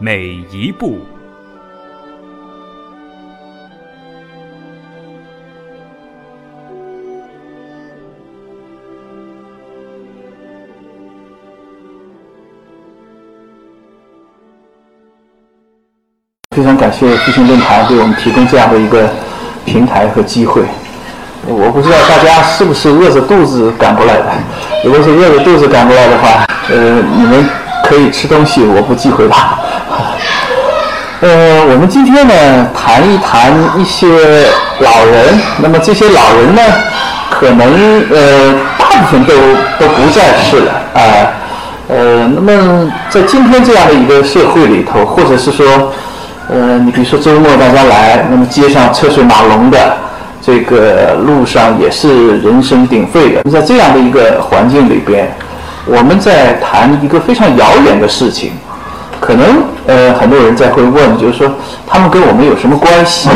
每一步。非常感谢复兴论坛给我们提供这样的一个平台和机会。我不知道大家是不是饿着肚子赶过来的。如果是饿着肚子赶过来的话，呃，你们可以吃东西，我不忌讳吧。呃，我们今天呢谈一谈一些老人。那么这些老人呢，可能呃大部分都都不在世了啊。呃，那么在今天这样的一个社会里头，或者是说，呃，你比如说周末大家来，那么街上车水马龙的。这个路上也是人声鼎沸的，在这样的一个环境里边，我们在谈一个非常遥远的事情，可能呃很多人在会问，就是说他们跟我们有什么关系？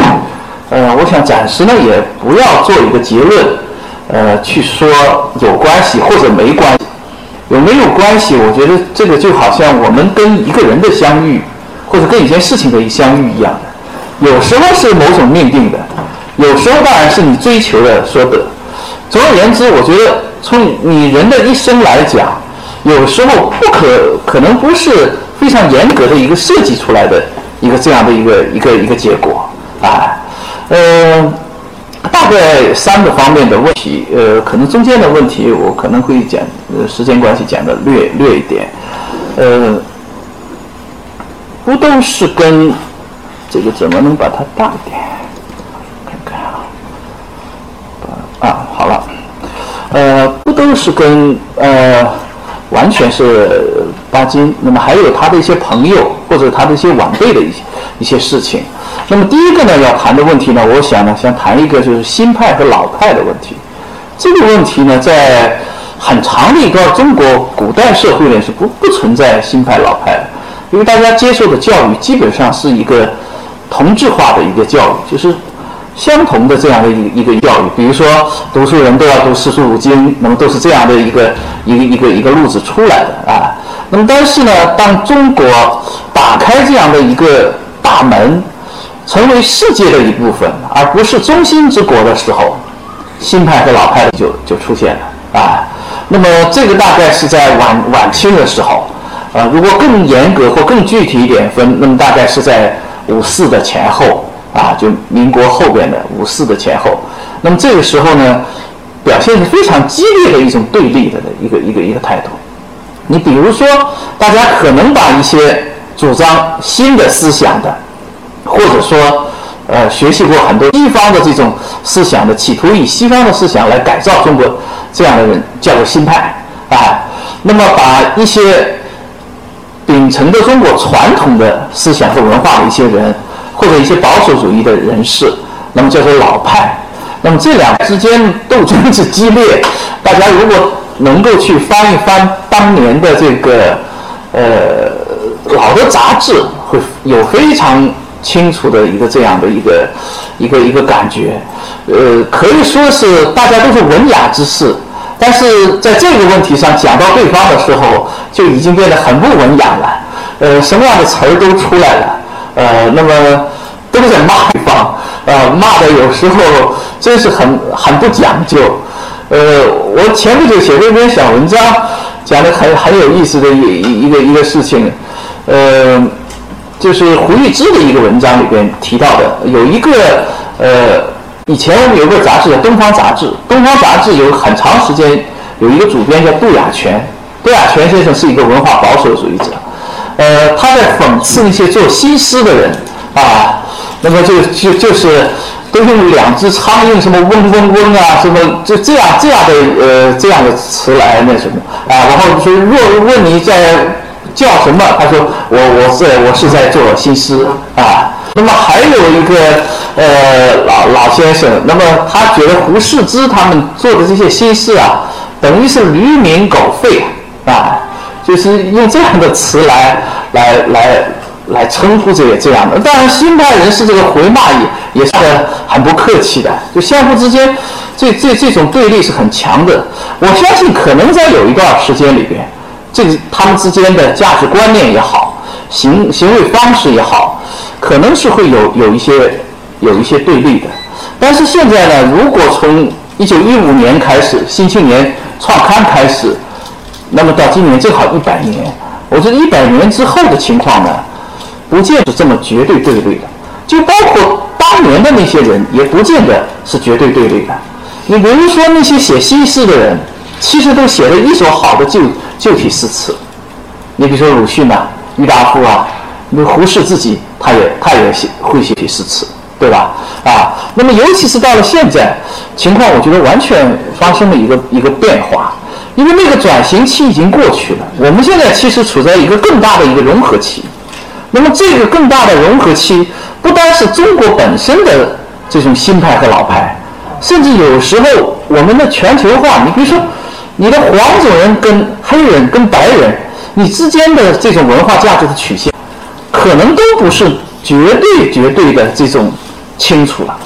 呃，我想暂时呢也不要做一个结论，呃，去说有关系或者没关系，有没有关系？我觉得这个就好像我们跟一个人的相遇，或者跟一件事情的相遇一样的，有时候是某种命定的。有时候当然是你追求的所得。总而言之，我觉得从你人的一生来讲，有时候不可可能不是非常严格的一个设计出来的一个这样的一个一个一个结果啊。呃，大概三个方面的问题，呃，可能中间的问题我可能会讲，呃，时间关系讲的略略一点。呃，不都是跟这个怎么能把它大一点？看看啊啊，好了，呃，不都是跟呃完全是巴金，那么还有他的一些朋友或者他的一些晚辈的一些一些事情。那么第一个呢，要谈的问题呢，我想呢，想谈一个就是新派和老派的问题。这个问题呢，在很长的一段中国古代社会呢是不不存在新派老派的，因为大家接受的教育基本上是一个同质化的一个教育，就是。相同的这样的一个一个教育，比如说读书人都要读四书五经，那么都是这样的一个一个一个一个路子出来的啊。那么但是呢，当中国打开这样的一个大门，成为世界的一部分，而不是中心之国的时候，新派和老派就就出现了啊。那么这个大概是在晚晚清的时候，啊，如果更严格或更具体一点分，那么大概是在五四的前后。啊，就民国后边的五四的前后，那么这个时候呢，表现是非常激烈的一种对立的一个一个一个态度。你比如说，大家可能把一些主张新的思想的，或者说呃学习过很多西方的这种思想的，企图以西方的思想来改造中国这样的人叫做新派啊。那么把一些秉承的中国传统的思想和文化的一些人。或者一些保守主义的人士，那么叫做老派。那么这两之间斗争之激烈，大家如果能够去翻一翻当年的这个呃老的杂志，会有非常清楚的一个这样的一个一个一个感觉。呃，可以说是大家都是文雅之士，但是在这个问题上讲到对方的时候，就已经变得很不文雅了。呃，什么样的词儿都出来了。呃，那么都在骂对方，呃，骂的有时候真是很很不讲究。呃，我前不久写过一篇小文章，讲的很很有意思的一一个一个事情，呃，就是胡玉芝的一个文章里边提到的，有一个呃，以前我们有个杂志叫《东方杂志》，《东方杂志》有很长时间有一个主编叫杜亚泉，杜亚泉先生是一个文化保守主义者。呃，他在讽刺那些做新诗的人啊，那么就就就是都用两只苍蝇什么嗡嗡嗡啊，什么就这样这样的呃这样的词来那什么啊，然后说若问你在叫什么？他说我我是我是在做新诗啊。那么还有一个呃老老先生，那么他觉得胡适之他们做的这些新诗啊，等于是驴鸣狗吠啊，就是用这样的词来来来来称呼这些这样的。当然新派人士这个回骂也也是很不客气的，就相互之间这这这种对立是很强的。我相信可能在有一段时间里边，这个他们之间的价值观念也好，行行为方式也好。可能是会有有一些有一些对立的，但是现在呢，如果从一九一五年开始《新青年》创刊开始，那么到今年正好一百年，我觉得一百年之后的情况呢，不见得这么绝对对立的，就包括当年的那些人，也不见得是绝对对立的。你比如说那些写新诗的人，其实都写了一首好的旧旧体诗词，你比如说鲁迅呐、郁达夫啊。那胡适自己，他也他也写会写诗词，对吧？啊，那么尤其是到了现在，情况我觉得完全发生了一个一个变化，因为那个转型期已经过去了，我们现在其实处在一个更大的一个融合期。那么这个更大的融合期，不单是中国本身的这种新派和老派，甚至有时候我们的全球化，你比如说，你的黄种人跟黑人跟白人，你之间的这种文化价值的曲线。可能都不是绝对绝对的这种清楚了，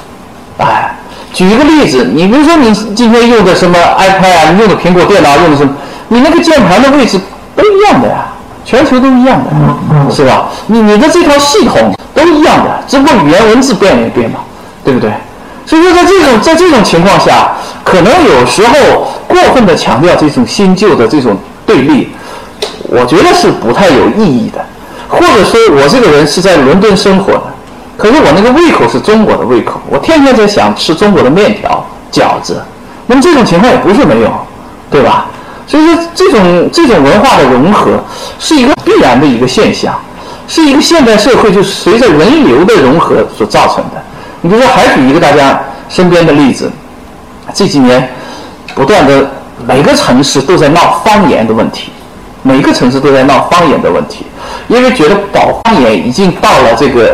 哎，举一个例子，你比如说你今天用的什么 iPad 啊，你用的苹果电脑用的什么，你那个键盘的位置都一样的呀，全球都一样的，是吧？你你的这套系统都一样的，只不过语言文字变了一变嘛，对不对？所以说在这种在这种情况下，可能有时候过分的强调这种新旧的这种对立，我觉得是不太有意义的。或者说我这个人是在伦敦生活的，可是我那个胃口是中国的胃口，我天天在想吃中国的面条、饺子。那么这种情况也不是没有，对吧？所以说这种这种文化的融合是一个必然的一个现象，是一个现代社会就随着人流的融合所造成的。你比如说，还举一个大家身边的例子，这几年不断的每个城市都在闹方言的问题。每个城市都在闹方言的问题，因为觉得保方言已经到了这个，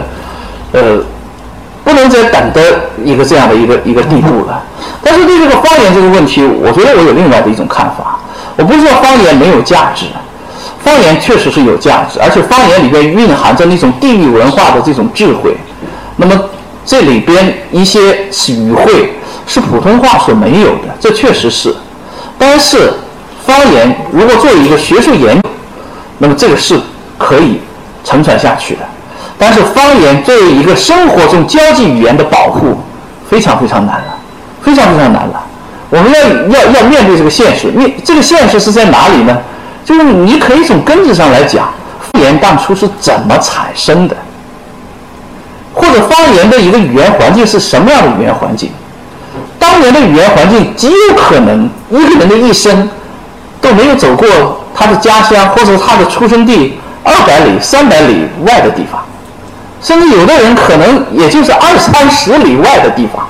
呃，不能再等的一个这样的一个一个地步了。但是对这个方言这个问题，我觉得我有另外的一种看法。我不是说方言没有价值，方言确实是有价值，而且方言里边蕴含着那种地域文化的这种智慧。那么这里边一些语汇是普通话所没有的，这确实是。但是。方言如果作为一个学术研究，那么这个是可以承传下去的。但是方言作为一个生活中交际语言的保护，非常非常难了，非常非常难了。我们要要要面对这个现实，面这个现实是在哪里呢？就是你可以从根子上来讲，方言当初是怎么产生的，或者方言的一个语言环境是什么样的语言环境？当年的语言环境极有可能一个人的一生。都没有走过他的家乡或者他的出生地二百里、三百里外的地方，甚至有的人可能也就是二三十里外的地方。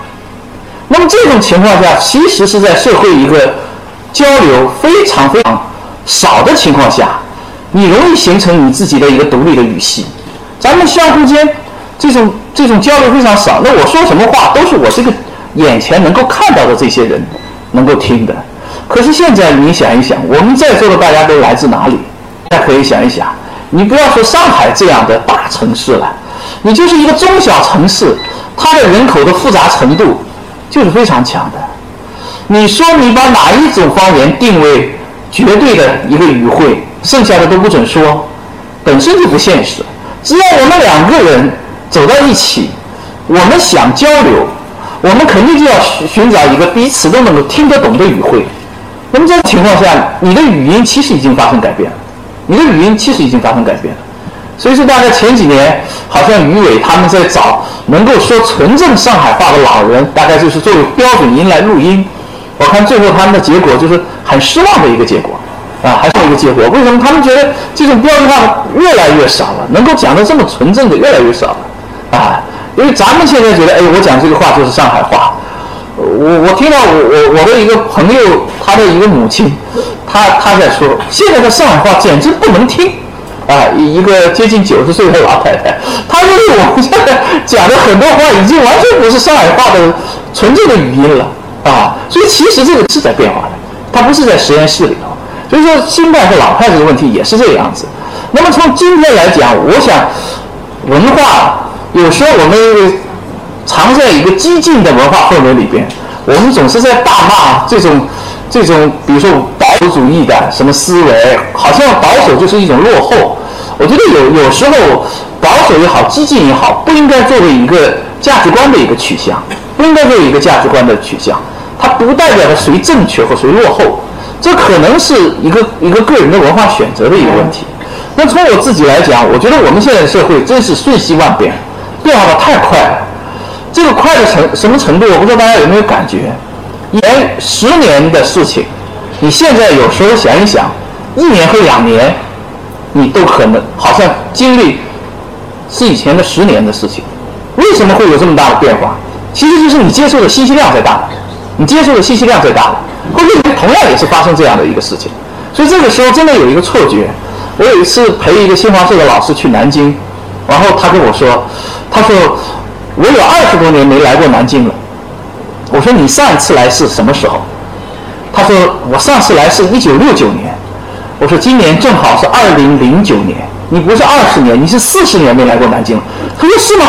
那么这种情况下，其实是在社会一个交流非常非常少的情况下，你容易形成你自己的一个独立的语系。咱们相互间这种这种交流非常少，那我说什么话都是我这个眼前能够看到的这些人能够听的。可是现在你想一想，我们在座的大家都来自哪里？大家可以想一想，你不要说上海这样的大城市了，你就是一个中小城市，它的人口的复杂程度就是非常强的。你说你把哪一种方言定为绝对的一个语汇，剩下的都不准说，本身就不现实。只要我们两个人走到一起，我们想交流，我们肯定就要寻找一个彼此都能够听得懂的语汇。那么这种情况下，你的语音其实已经发生改变了，你的语音其实已经发生改变了。所以说，大概前几年好像于伟他们在找能够说纯正上海话的老人，大概就是作为标准音来录音。我看最后他们的结果就是很失望的一个结果，啊，还是一个结果。为什么？他们觉得这种标准化越来越少了，能够讲的这么纯正的越来越少了，啊，因为咱们现在觉得，哎，我讲这个话就是上海话。我我听到我我我的一个朋友，他的一个母亲，他他在说，现在的上海话简直不能听，啊，一一个接近九十岁的老太太，她认为我们现在讲的很多话已经完全不是上海话的纯正的语音了啊，所以其实这个是在变化的，它不是在实验室里头。所以说新派和老派这个问题也是这个样子。那么从今天来讲，我想文化有时候我们藏在一个激进的文化氛围里边，我们总是在大骂这种这种，比如说保守主义的什么思维，好像保守就是一种落后。我觉得有有时候保守也好，激进也好，不应该作为一个价值观的一个取向，不应该作为一个价值观的取向，它不代表着谁正确或谁落后。这可能是一个一个个人的文化选择的一个问题。那从我自己来讲，我觉得我们现在社会真是瞬息万变，变化的太快了。这个快的程什么程度？我不知道大家有没有感觉？年十年的事情，你现在有时候想一想，一年和两年，你都可能好像经历是以前的十年的事情。为什么会有这么大的变化？其实就是你接受的信息量在大，你接受的信息量在大了。会认为同样也是发生这样的一个事情，所以这个时候真的有一个错觉。我有一次陪一个新华社的老师去南京，然后他跟我说：“他说我有二十多年没来过南京了。”我说：“你上一次来是什么时候？”他说：“我上次来是一九六九年。”我说：“今年正好是二零零九年，你不是二十年，你是四十年没来过南京。”他说：“是吗？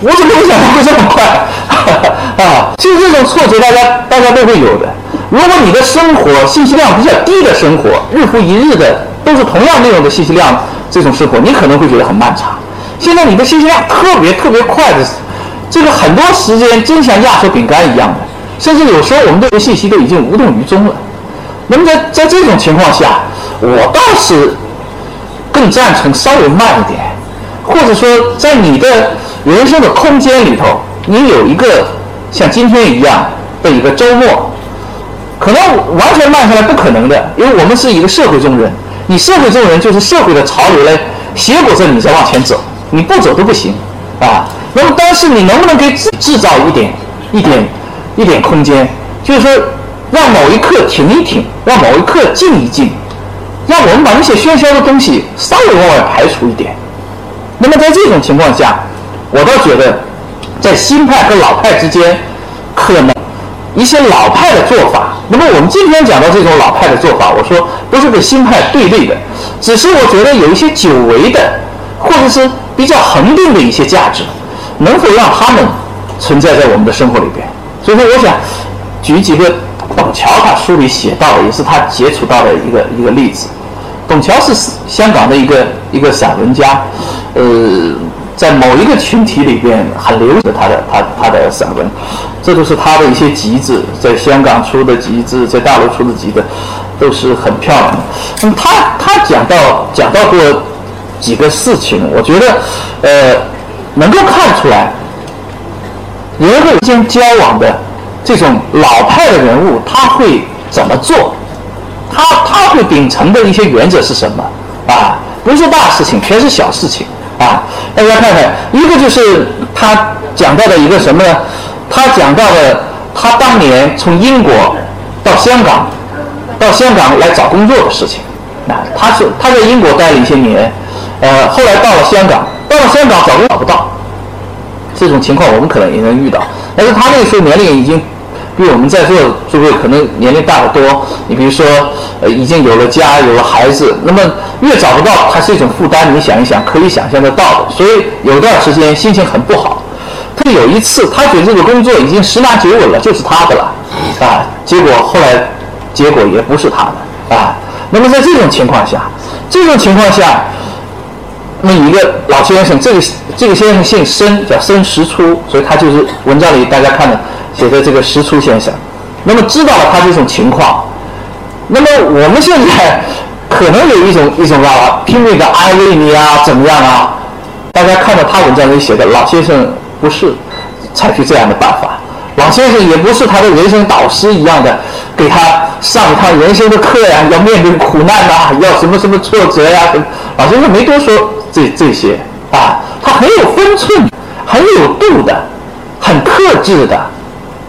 我怎么没想到会这么快？” 啊，其实这种挫折大家大家都会有的。如果你的生活信息量比较低的生活，日复一日的都是同样内容的信息量，这种生活你可能会觉得很漫长。现在你的信息量特别特别快的，这个很多时间真像压缩饼干一样的，甚至有时候我们这些信息都已经无动于衷了。那么在在这种情况下，我倒是更赞成稍微慢一点，或者说在你的人生的空间里头，你有一个像今天一样的一个周末。可能完全慢下来不可能的，因为我们是一个社会中人，你社会中人就是社会的潮流来挟裹着你在往前走，你不走都不行啊。那么，但是你能不能给自制造一点、一点、一点空间，就是说，让某一刻停一停，让某一刻静一静，让我们把那些喧嚣的东西稍微往外排除一点。那么，在这种情况下，我倒觉得，在新派和老派之间，可能。一些老派的做法，那么我们今天讲到这种老派的做法，我说不是跟新派对立的，只是我觉得有一些久违的，或者是比较恒定的一些价值，能否让他们存在在我们的生活里边？所以说，我想举几个董桥他书里写到的，也是他接触到的一个一个例子。董桥是香港的一个一个散文家，呃。在某一个群体里边很流行他的他他的散文，这都是他的一些集子，在香港出的集子，在大陆出的集子，都是很漂亮的。那么他他讲到讲到过几个事情，我觉得呃能够看出来，人和人间交往的这种老派的人物他会怎么做，他他会秉承的一些原则是什么啊？不是大事情，全是小事情。啊，大家看看，一个就是他讲到的一个什么呢？他讲到的，他当年从英国到香港，到香港来找工作的事情。啊，他是他在英国待了一些年，呃，后来到了香港，到了香港找都找不到，这种情况我们可能也能遇到。但是他那个时候年龄已经。比我们在座诸位可能年龄大得多，你比如说，呃，已经有了家，有了孩子，那么越找不到，它是一种负担。你想一想，可以想象得到的。所以有段时间心情很不好。他有一次，他觉得这个工作已经十拿九稳了，就是他的了，啊，结果后来，结果也不是他的，啊。那么在这种情况下，这种情况下，那么一个老先生，这个这个先生姓申，叫申时初，所以他就是文章里大家看的。写的这个石初先生，那么知道了他这种情况，那么我们现在可能有一种一种啊拼命的安慰你啊，怎么样啊？大家看到他文章里写的，老先生不是采取这样的办法，老先生也不是他的人生导师一样的，给他上一堂人生的课呀，要面对苦难呐，要什么什么挫折呀？老先生没多说这这些啊，他很有分寸，很有度的，很克制的。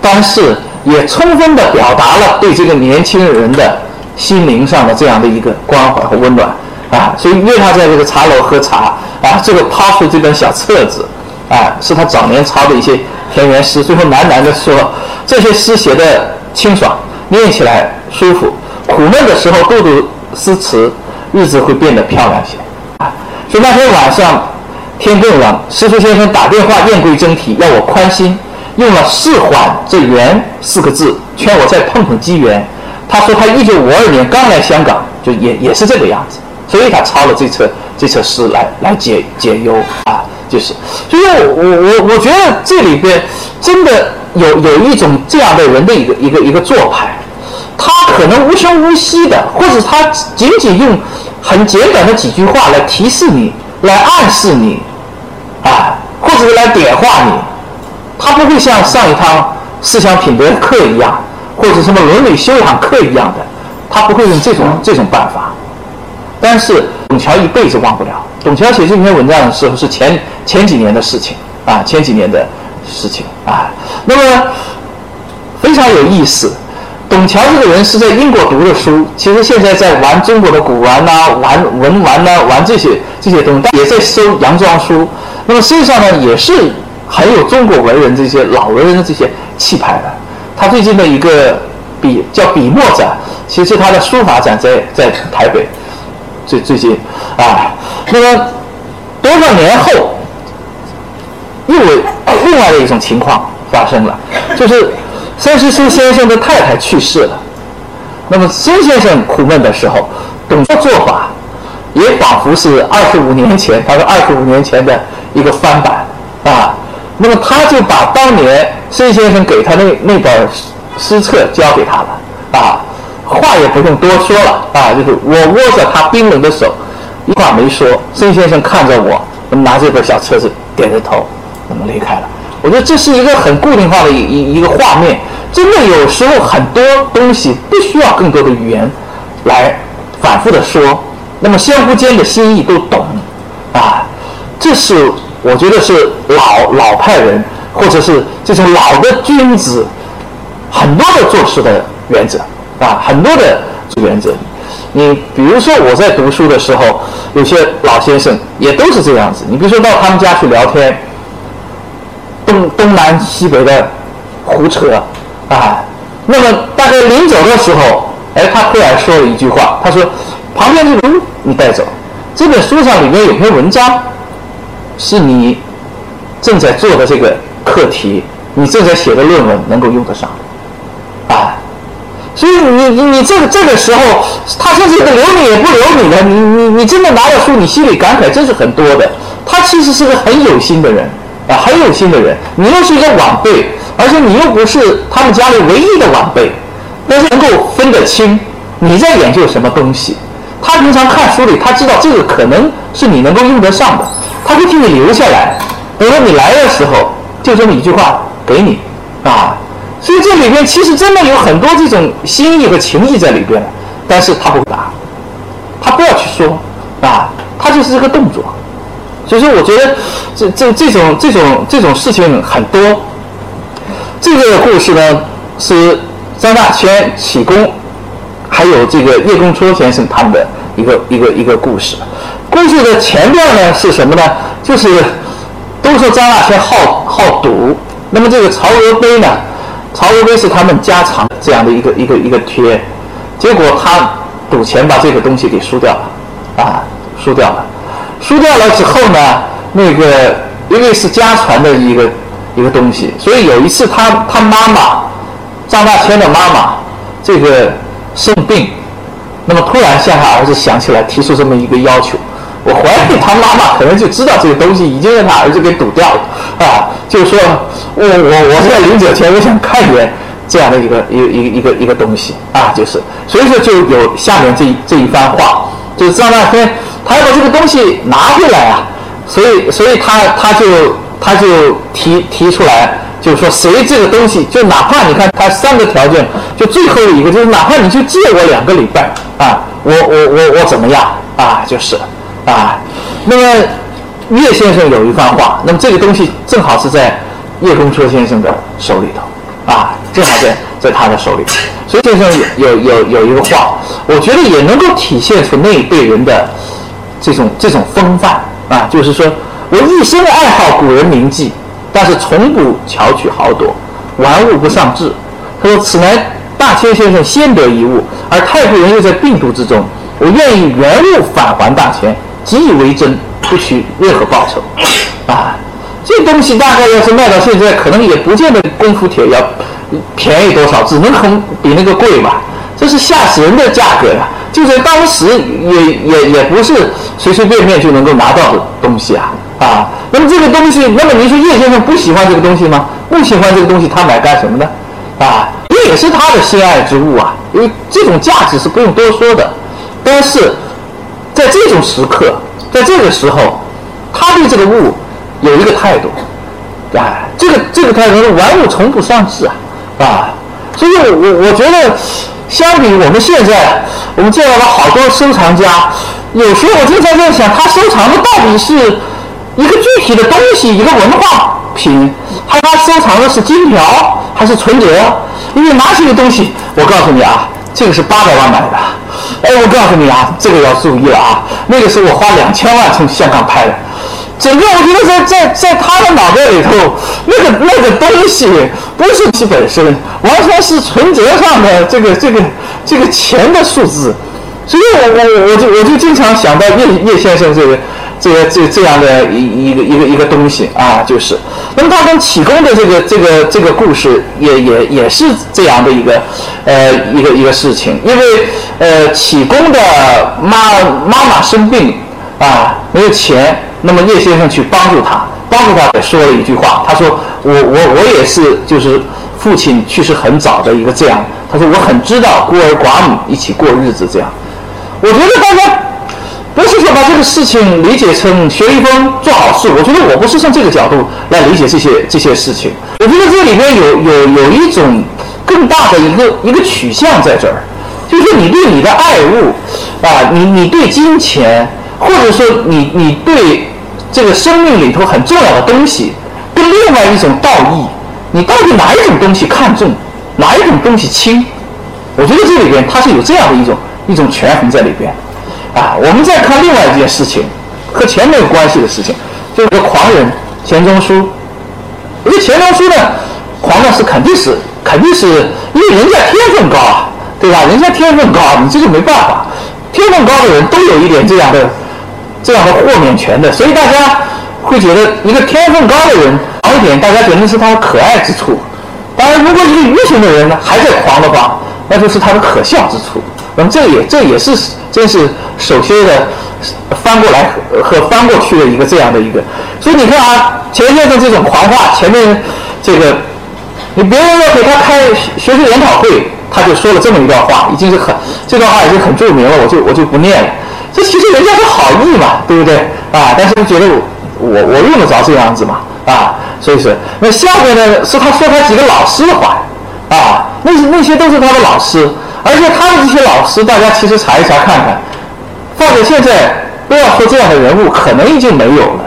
但是也充分的表达了对这个年轻人的心灵上的这样的一个关怀和温暖。啊，所以约他在这个茶楼喝茶啊，这个抛出这本小册子啊，是他早年抄的一些田园诗，最后喃喃地说这些诗写的清爽，念起来舒服，苦闷的时候读读诗词，日子会变得漂亮些啊。所以那天晚上天更冷，师傅先生打电话言归真题，要我宽心，用了“事缓则圆”四个字，劝我再碰碰机缘。他说他一九五二年刚来香港，就也也是这个样子。所以他抄了这册这册诗来来解解忧啊，就是，所以我我我觉得这里边真的有有一种这样的人的一个一个一个做派，他可能无声无息的，或者他仅仅用很简短的几句话来提示你，来暗示你，啊，或者是来点化你，他不会像上一堂思想品德课一样，或者什么伦理修养课一样的，他不会用这种这种办法。但是董桥一辈子忘不了。董桥写这篇文章的时候是前前几年的事情啊，前几年的事情啊。那么非常有意思，董桥这个人是在英国读的书，其实现在在玩中国的古玩呐，玩文玩呐，玩这些这些东西，也在收洋装书。那么实际上呢，也是很有中国文人这些老文人的这些气派的。他最近的一个笔叫笔墨展，其实他的书法展在在台北。最最近，啊，那么多少年后，又有另外的一种情况发生了，就是孙石生先生的太太去世了。那么孙先生苦闷的时候，董的做法也仿佛是二十五年前，他说二十五年前的一个翻版啊。那么他就把当年孙先生给他那那本诗册交给他了啊。话也不用多说了啊，就是我握着他冰冷的手，一话没说。孙先生看着我，拿着这本小册子，点着头，我们离开了。我觉得这是一个很固定化的一一一个画面。真的有时候很多东西不需要更多的语言来反复的说，那么相互间的心意都懂啊。这是我觉得是老老派人或者是这种老的君子很多的做事的原则。啊，很多的这个原则，你比如说我在读书的时候，有些老先生也都是这样子。你比如说到他们家去聊天，东东南西北的胡扯，啊，那么大概临走的时候，哎，他突然说了一句话，他说：“旁边这本书你带走，这本书上里面有篇文章，是你正在做的这个课题，你正在写的论文能够用得上。”啊所以你你你这个这个时候，他甚至留你也不留你的，你你你真的拿了书，你心里感慨真是很多的。他其实是个很有心的人啊，很有心的人。你又是一个晚辈，而且你又不是他们家里唯一的晚辈，但是能够分得清你在研究什么东西。他平常看书里，他知道这个可能是你能够用得上的，他会替你留下来。等到你来的时候，就这么一句话给你啊。所以这里边其实真的有很多这种心意和情谊在里边，但是他不答，他不要去说啊，他就是这个动作。所以说，我觉得这这这种这种这种事情很多。这个故事呢是张大千启功，还有这个叶公绰先生他们的一个一个一个故事。故事的前段呢是什么呢？就是都说张大千好好赌，那么这个曹娥碑呢？曹娥碑是他们家常这样的一个一个一个贴，结果他赌钱把这个东西给输掉了，啊，输掉了，输掉了之后呢，那个因为是家传的一个一个东西，所以有一次他他妈妈张大千的妈妈这个生病，那么突然向他儿子想起来提出这么一个要求。我怀疑他妈妈可能就知道这个东西已经让他儿子给赌掉了啊，就是说我我我在临走前我想看一眼这样的一个一一个一个一个东西啊，就是所以说就有下面这这一番话，就是张大千他要把这个东西拿回来啊，所以所以他他就他就提提出来，就是说谁这个东西就哪怕你看他三个条件，就最后一个就是哪怕你就借我两个礼拜啊，我我我我怎么样啊，就是。啊，那么叶先生有一番话，那么这个东西正好是在叶公绰先生的手里头，啊，正好在在他的手里，所以先生有有有有一个话，我觉得也能够体现出那一辈人的这种这种风范啊，就是说我一生爱好古人名迹，但是从不巧取豪夺，玩物不丧志。他说：“此乃大千先生先得一物，而太夫人又在病毒之中，我愿意原物返还大千，己以为真，不取任何报酬。”啊，这东西大概要是卖到现在，可能也不见得功夫铁要便宜多少，只能很比那个贵吧。这是吓死人的价格呀！就在当时，也也也不是随随便便就能够拿到的东西啊啊！那么这个东西，那么您说叶先生不喜欢这个东西吗？不喜欢这个东西，他买干什么呢？啊，这也是他的心爱之物啊！因为这种价值是不用多说的。但是在这种时刻，在这个时候，他对这个物有一个态度，哎，这个这个态度是玩物从不丧志啊啊！所以我我觉得。相比我们现在，我们见到了好多收藏家，有时候我经常在想，他收藏的到底是一个具体的东西，一个文化品，还是他收藏的是金条，还是存折？因为拿起个东西，我告诉你啊，这个是八百万买的，哎，我告诉你啊，这个要注意了啊，那个是我花两千万从香港拍的。整个我觉得在在在他的脑袋里头，那个那个东西不是其本身，完全是存折上的这个这个这个钱的数字，所以我我我就我就经常想到叶叶先生这个这个这这样的一一个一个一个东西啊，就是，那么他跟启功的这个这个这个故事也也也是这样的一个呃一个一个事情，因为呃启功的妈妈妈生病啊，没有钱。那么叶先生去帮助他，帮助他也说了一句话，他说：“我我我也是，就是父亲去世很早的一个这样。”他说：“我很知道孤儿寡母一起过日子这样。”我觉得大家不是说把这个事情理解成学一风做好事，我觉得我不是从这个角度来理解这些这些事情。我觉得这里边有有有一种更大的一个一个取向在这儿，就是说你对你的爱物啊，你你对金钱，或者说你你对。这个生命里头很重要的东西，跟另外一种道义，你到底哪一种东西看重，哪一种东西轻？我觉得这里边它是有这样的一种一种权衡在里边。啊，我们再看另外一件事情，和钱没有关系的事情，就是个狂人钱钟书。我觉得钱钟书呢，狂呢是肯定是肯定是因为人家天分高啊，对吧？人家天分高，你这就没办法。天分高的人都有一点这样的。这样的豁免权的，所以大家会觉得一个天分高的人狂一点，大家觉得是他的可爱之处。当然，如果一个愚蠢的人呢还在狂的话，那就是他的可笑之处。那么这也这也是真是首先的翻过来和翻过去的一个这样的一个。所以你看啊，钱先生这种狂话，前面这个你别人要给他开学术研讨会，他就说了这么一段话，已经是很这段话已经很著名了，我就我就不念了。这其实人家是好意嘛，对不对啊？但是觉得我我我用得着这样子嘛啊？所以是那下面呢是他说他几个老师的话啊，那那些都是他的老师，而且他的这些老师，大家其实查一查看看，放在现在不要说这样的人物，可能已经没有了。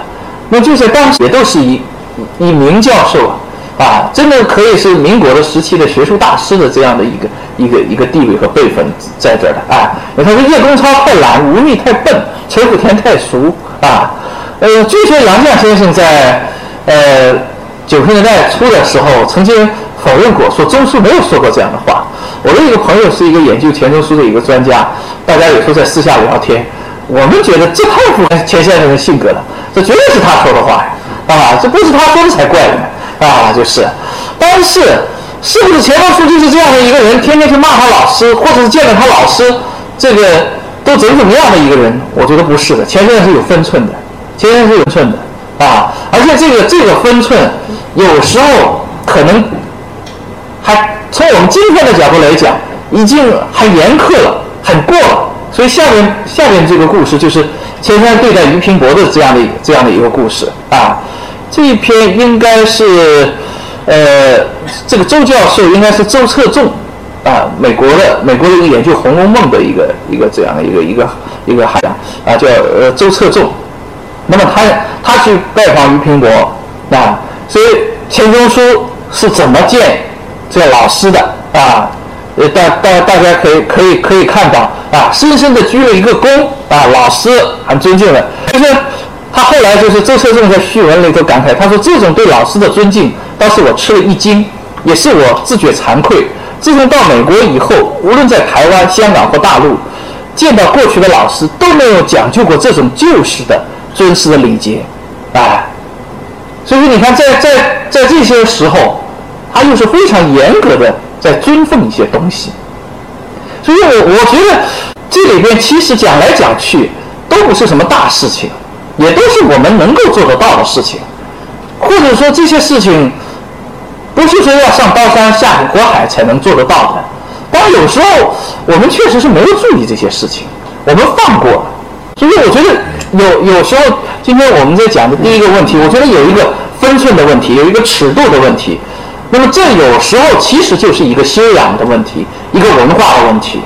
那就是当时也都是一一名教授啊，真的可以是民国的时期的学术大师的这样的一个。一个一个地位和辈分在这儿的啊，他说叶公超太懒，吴宓太笨，陈福田太俗啊。呃，据说杨绛先生在呃九十年代初的时候曾经否认过，说钟书没有说过这样的话。我的一个朋友是一个研究钱钟书的一个专家，大家有时候在私下聊天，我们觉得这太符合钱先生的性格了，这绝对是他说的话啊，这不是他说的才怪呢啊，就是，但是。是不是钱钟书就是这样的一个人，天天去骂他老师，或者是见了他老师，这个都怎怎么样的一个人？我觉得不是的，钱先生是有分寸的，钱先生是有分寸的啊！而且这个这个分寸，有时候可能还从我们今天的角度来讲，已经很严苛了，很过了。所以下面下面这个故事就是钱先生对待俞平伯的这样的这样的一个故事啊。这一篇应该是。呃，这个周教授应该是周策纵，啊，美国的美国的一个研究《红楼梦》的一个一个这样的一个一个一个海洋啊，叫呃周策纵。那么他他去拜访俞平伯啊，所以钱钟书是怎么见这老师的啊？呃，大大大家可以可以可以看到啊，深深的鞠了一个躬啊，老师很尊敬的。就是他后来就是周车正在序文里头感慨，他说这种对老师的尊敬，倒是我吃了一惊，也是我自觉惭愧。自从到美国以后，无论在台湾、香港或大陆，见到过去的老师都没有讲究过这种旧式的尊师的礼节，哎，所以说你看，在在在这些时候，他又是非常严格的在尊奉一些东西，所以我我觉得这里边其实讲来讲去都不是什么大事情，也都是我们能够做得到的事情，或者说这些事情。不是说要上刀山下火海才能做得到的，但有时候我们确实是没有注意这些事情，我们放过了。所以我觉得有有时候，今天我们在讲的第一个问题，我觉得有一个分寸的问题，有一个尺度的问题。那么这有时候其实就是一个修养的问题，一个文化的问题。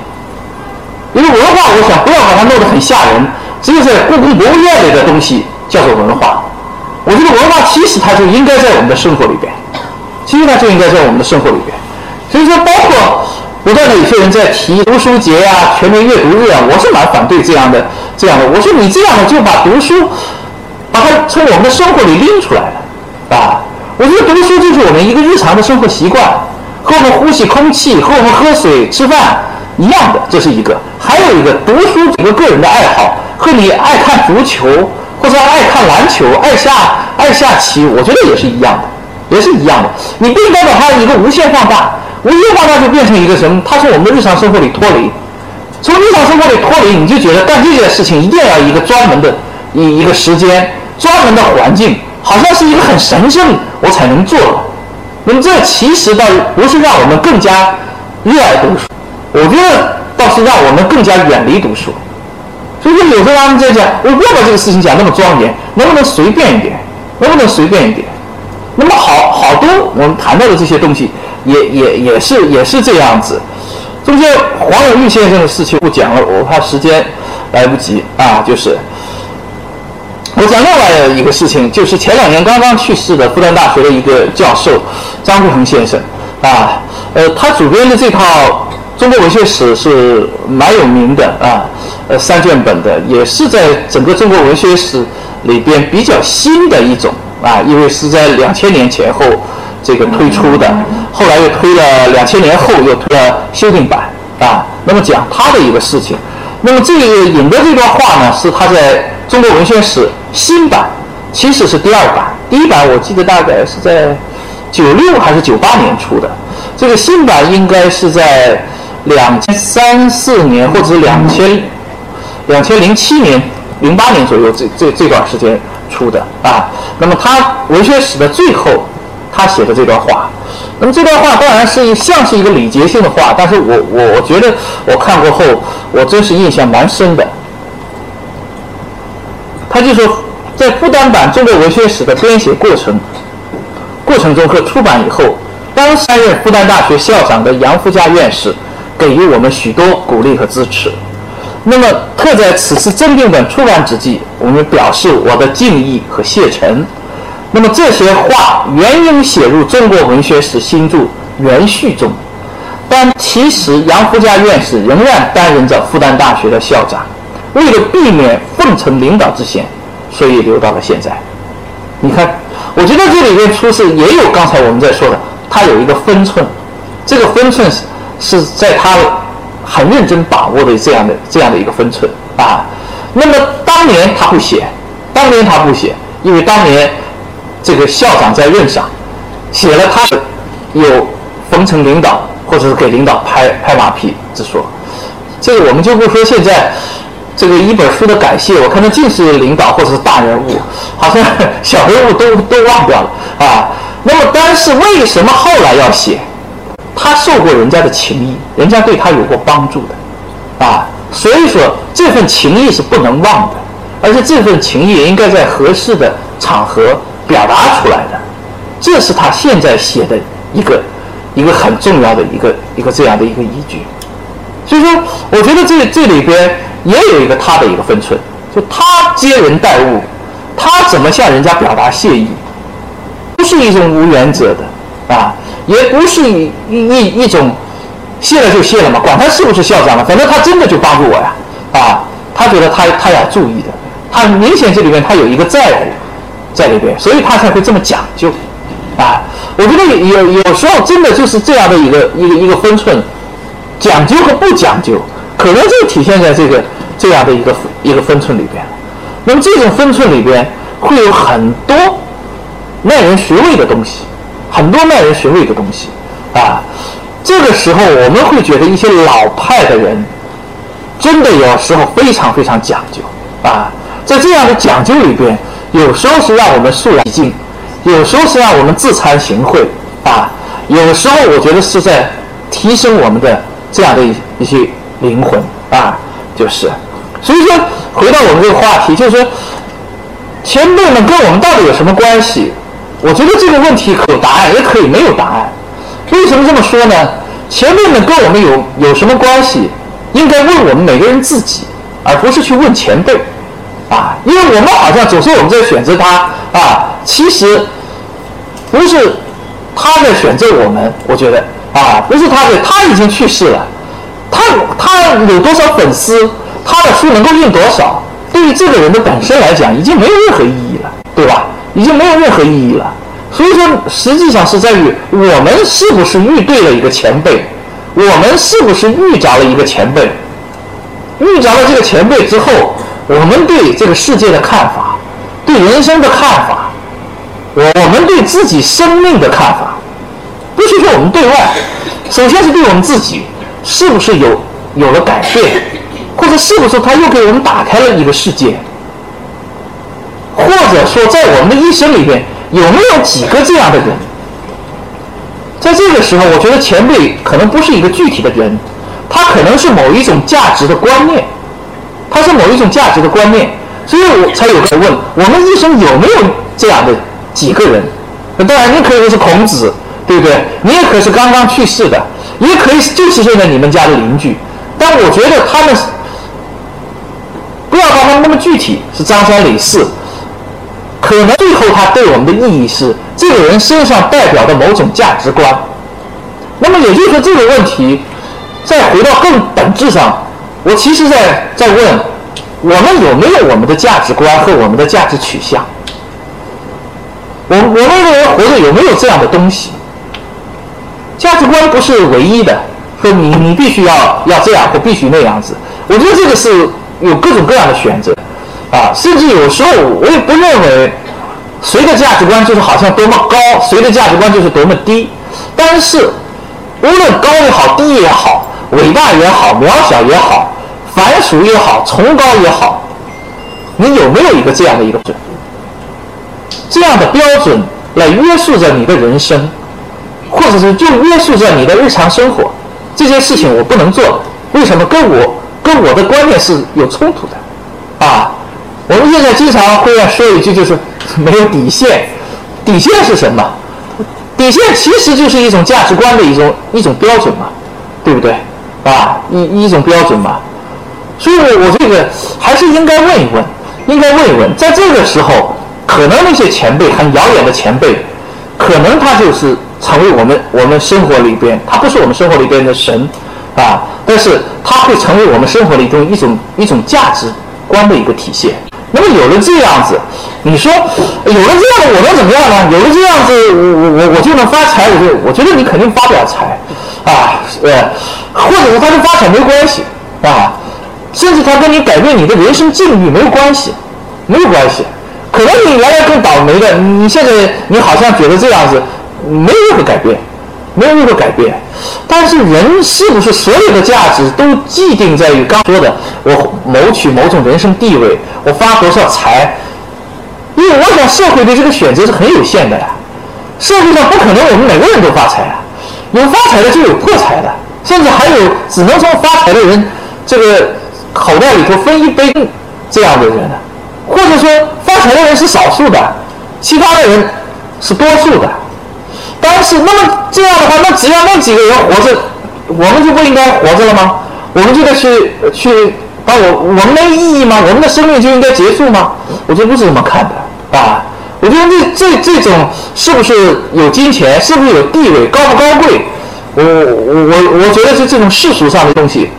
因为文化，我想不要把它弄得很吓人，只有在故宫博物院里的东西叫做文化。我觉得文化其实它就应该在我们的生活里边。其实它，就应该在我们的生活里边。所以说，包括不断的有些人在提读书节啊、全民阅读日啊，我是蛮反对这样的、这样的。我说你这样的就把读书，把它从我们的生活里拎出来了啊！我觉得读书就是我们一个日常的生活习惯，和我们呼吸空气、和我们喝水、吃饭一样的，这是一个。还有一个，读书一个个人的爱好，和你爱看足球或者爱看篮球、爱下爱下棋，我觉得也是一样的。也是一样的，你不应该把它一个无限放大，无限放大就变成一个什么？它从我们的日常生活里脱离，从日常生活里脱离，你就觉得干这件事情一定要一个专门的一一个时间、专门的环境，好像是一个很神圣我才能做的。那么这其实倒不是让我们更加热爱读书，我觉得倒是让我们更加远离读书。所以说，有时候他们在讲，我不要把这个事情讲那么庄严，能不能随便一点？能不能随便一点？那么好好多我们谈到的这些东西，也也也是也是这样子。中间黄永玉先生的事情不讲了，我怕时间来不及啊。就是讲另外一个事情，就是前两年刚刚去世的复旦大学的一个教授张志恒先生啊，呃，他主编的这套中国文学史是蛮有名的啊，呃，三卷本的，也是在整个中国文学史里边比较新的一种。啊，因为是在两千年前后这个推出的，后来又推了两千年后又推了修订版啊。那么讲他的一个事情，那么这个引的这段话呢，是他在中国文学史新版，其实是第二版，第一版我记得大概是在九六还是九八年出的，这个新版应该是在两千三四年或者两千两千零七年、零八年左右这这这段时间。出的啊，那么他文学史的最后，他写的这段话，那么这段话当然是像是一个礼节性的话，但是我我我觉得我看过后，我真是印象蛮深的。他就说，在复旦版中国文学史的编写过程过程中和出版以后，当担任复旦大学校长的杨福家院士给予我们许多鼓励和支持。那么，特在此次增订本出版之际，我们表示我的敬意和谢忱。那么这些话原应写入《中国文学史新著原序中，但其实杨福家院士仍然担任着复旦大学的校长，为了避免奉承领导之嫌，所以留到了现在。你看，我觉得这里面出事也有刚才我们在说的，他有一个分寸，这个分寸是是在他。很认真把握的这样的这样的一个分寸啊，那么当年他不写，当年他不写，因为当年这个校长在任上，写了他有奉承领导或者是给领导拍拍马屁之说，这个我们就不说现在这个一本书的感谢，我看他尽是领导或者是大人物，好像小人物都都忘掉了啊。那么但是为什么后来要写？他受过人家的情谊，人家对他有过帮助的，啊，所以说这份情谊是不能忘的，而且这份情谊也应该在合适的场合表达出来的，这是他现在写的一个一个很重要的一个一个这样的一个依据。所以说，我觉得这这里边也有一个他的一个分寸，就他接人待物，他怎么向人家表达谢意，不是一种无原则的，啊。也不是一一一种谢了就谢了嘛，管他是不是校长了，反正他真的就帮助我呀，啊，他觉得他他要注意的，他明显这里面他有一个在乎在里边，所以他才会这么讲究，啊，我觉得有有时候真的就是这样的一个一个一个分寸，讲究和不讲究，可能就体现在这个这样的一个一个分寸里边。那么这种分寸里边会有很多耐人寻味的东西，很多耐人寻味的东西啊。这个时候我们会觉得一些老派的人真的有时候非常非常讲究啊。在这样的讲究里边，有时候是让我们肃然起敬，有时候是让我们自惭形秽啊。有时候我觉得是在提升我们的这样的一一些灵魂啊，就是。所以说，回到我们这个话题，就是说，前辈们跟我们到底有什么关系？我觉得这个问题有答案，也可以没有答案。为什么这么说呢？前辈们跟我们有有什么关系？应该问我们每个人自己，而不是去问前辈，啊，因为我们好像总是我们在选择他啊，其实不是他在选择我们，我觉得啊，不是他的，他已经去世了，他他有多少粉丝？他的书能够印多少，对于这个人的本身来讲，已经没有任何意义了，对吧？已经没有任何意义了。所以说，实际上是在于我们是不是遇对了一个前辈，我们是不是遇着了一个前辈，遇着了这个前辈之后，我们对这个世界的看法，对人生的看法，我们对自己生命的看法，不是我们对外，首先是对我们自己，是不是有有了改变？或者是不是他又给我们打开了一个世界？或者说，在我们的一生里边，有没有几个这样的人？在这个时候，我觉得前辈可能不是一个具体的人，他可能是某一种价值的观念，他是某一种价值的观念，所以我才有在问：我们一生有没有这样的几个人？当然，你可以说是孔子，对不对？你也可以是刚刚去世的，也可以就是现在你们家的邻居。但我觉得他们。不要把他们那么具体，是张三李四，可能最后他对我们的意义是这个人身上代表的某种价值观。那么也就是说，这个问题再回到更本质上，我其实在在问我们有没有我们的价值观和我们的价值取向？我我们一个人活着有没有这样的东西？价值观不是唯一的，说你你必须要要这样或必须那样子。我觉得这个是。有各种各样的选择，啊，甚至有时候我也不认为谁的价值观就是好像多么高，谁的价值观就是多么低。但是无论高也好，低也好，伟大也好，渺小也好，凡俗也好，崇高也好，你有没有一个这样的一个准？这样的标准来约束着你的人生，或者是就约束着你的日常生活？这件事情我不能做，为什么？跟我。跟我的观念是有冲突的，啊，我们现在经常会要说一句，就是 没有底线。底线是什么？底线其实就是一种价值观的一种一种标准嘛，对不对？啊，一一种标准嘛。所以，我我这个还是应该问一问，应该问一问，在这个时候，可能那些前辈很遥远的前辈，可能他就是成为我们我们生活里边，他不是我们生活里边的神。啊，但是它会成为我们生活里中一种一种价值观的一个体现。那么有了这样子，你说有了这样的，我能怎么样呢？有了这样子，我我我就能发财？我就我觉得你肯定发不了财啊，呃，或者是他跟发财没关系啊，甚至他跟你改变你的人生境遇没有关系，没有关系。可能你原来更倒霉的，你现在你好像觉得这样子没有任何改变。没有任何改变，但是人是不是所有的价值都既定在于刚说的我谋取某种人生地位，我发多少财？因为我想社会的这个选择是很有限的呀，社会上不可能我们每个人都发财啊，有发财的就有破财的，甚至还有只能从发财的人这个口袋里头分一杯羹这样的人呢，或者说发财的人是少数的，其他的人是多数的。但是，那么这样的话，那只要那几个人活着，我们就不应该活着了吗？我们就得去去把我我们没意义吗？我们的生命就应该结束吗？我就不是这么看的啊！我觉得这这这种是不是有金钱，是不是有地位，高不高贵，我我我我觉得是这种世俗上的东西，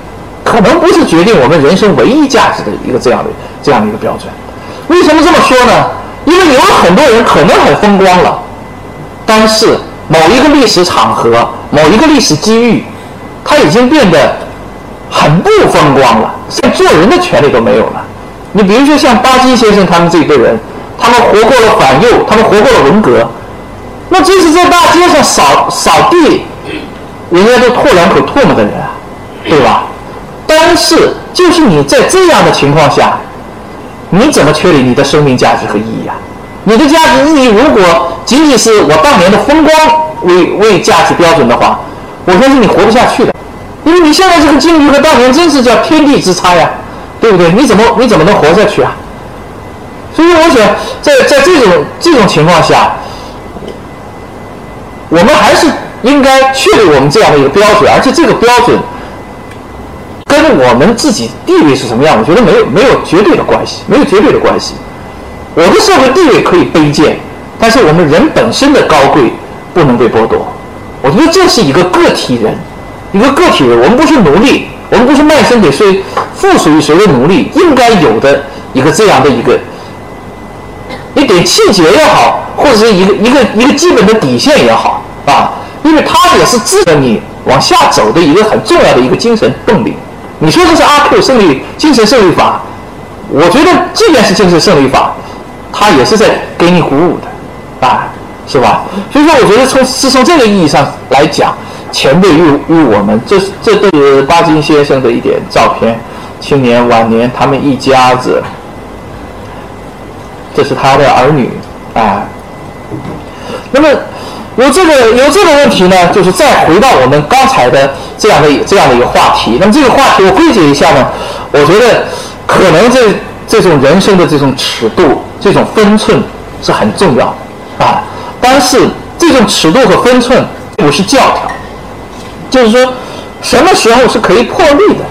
可能不是决定我们人生唯一价值的一个这样的这样的一个标准。为什么这么说呢？因为有很多人可能很风光了，但是某一个历史场合、某一个历史机遇，他已经变得很不风光了，连做人的权利都没有了。你比如说像巴金先生他们这一辈人，他们活过了反右，他们活过了文革，那即使在大街上扫扫地，人家都唾两口唾沫的人啊，对吧？但是就是你在这样的情况下。你怎么确立你的生命价值和意义啊？你的价值意义如果仅仅是我当年的风光为为价值标准的话，我相信你活不下去的，因为你现在这个境遇和当年真是叫天地之差呀，对不对？你怎么你怎么能活下去啊？所以我想，在在这种这种情况下，我们还是应该确立我们这样的一个标准，而且这个标准。跟我们自己地位是什么样？我觉得没有没有绝对的关系，没有绝对的关系。我的社会地位可以卑贱，但是我们人本身的高贵不能被剥夺。我觉得这是一个个体人，一个个体人。我们不是奴隶，我们不是卖身给谁、附属于谁的奴隶，应该有的一个这样的一个一点气节也好，或者是一个一个一个基本的底线也好啊，因为它也是支撑你往下走的一个很重要的一个精神动力。你说这是阿 Q 胜利精神胜利法，我觉得即便是精神胜利法，他也是在给你鼓舞的，啊，是吧？所以说，我觉得从是从这个意义上来讲，前辈与与我们，这这都是巴金先生的一点照片，青年晚年他们一家子，这是他的儿女，啊，那么。有这个有这个问题呢，就是再回到我们刚才的这样的这样的一个话题。那么这个话题我归结一下呢，我觉得可能这这种人生的这种尺度、这种分寸是很重要的啊。但是这种尺度和分寸不是教条，就是说什么时候是可以破例的，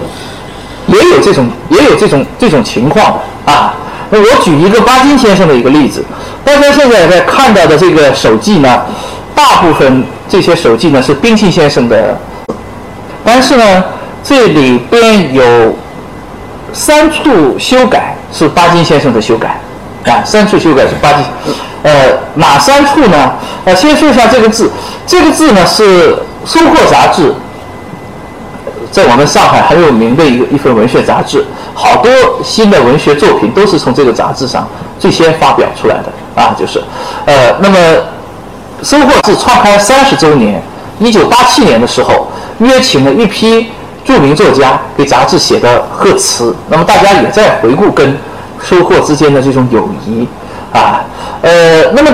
也有这种也有这种这种情况的啊。我举一个巴金先生的一个例子，大家现在在看到的这个手记呢。大部分这些手记呢是冰心先生的，但是呢，这里边有三处修改是巴金先生的修改，啊，三处修改是巴金，呃，哪三处呢？呃，先说一下这个字，这个字呢是《收获》杂志，在我们上海很有名的一个一份文学杂志，好多新的文学作品都是从这个杂志上最先发表出来的啊，就是，呃，那么。收获是创刊三十周年，一九八七年的时候，约请了一批著名作家给杂志写的贺词。那么大家也在回顾跟收获之间的这种友谊啊，呃，那么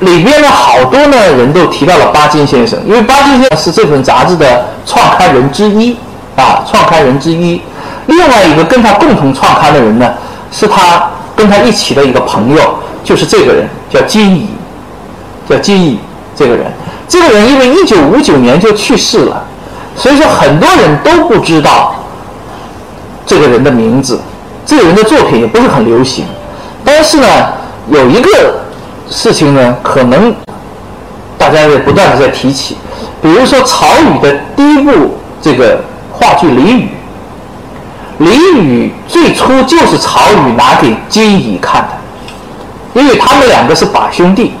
里边呢好多呢人都提到了巴金先生，因为巴金先生是这份杂志的创刊人之一啊，创刊人之一。另外一个跟他共同创刊的人呢，是他跟他一起的一个朋友，就是这个人叫金乙，叫金乙。这个人，这个人因为一九五九年就去世了，所以说很多人都不知道这个人的名字，这个人的作品也不是很流行。但是呢，有一个事情呢，可能大家也不断的在提起，比如说曹禺的第一部这个话剧《李禺》，《李禺》最初就是曹禺拿给金乙看的，因为他们两个是把兄弟。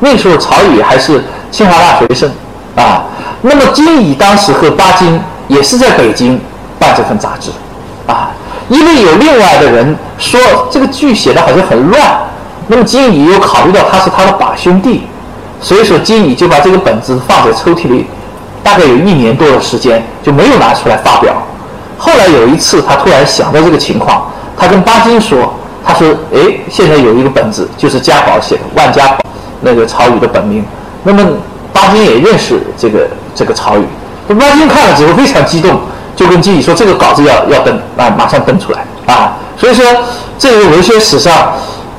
那时候曹禺还是清华大学生，啊，那么金乙当时和巴金也是在北京办这份杂志，啊，因为有另外的人说这个剧写的好像很乱，那么金乙又考虑到他是他的把兄弟，所以说金乙就把这个本子放在抽屉里，大概有一年多的时间就没有拿出来发表。后来有一次他突然想到这个情况，他跟巴金说，他说，哎，现在有一个本子就是家宝写的万家宝。那个曹禺的本名，那么巴金也认识这个这个曹禺，巴金看了之后非常激动，就跟金乙说这个稿子要要登啊，马上登出来啊。所以说，这个文学史上，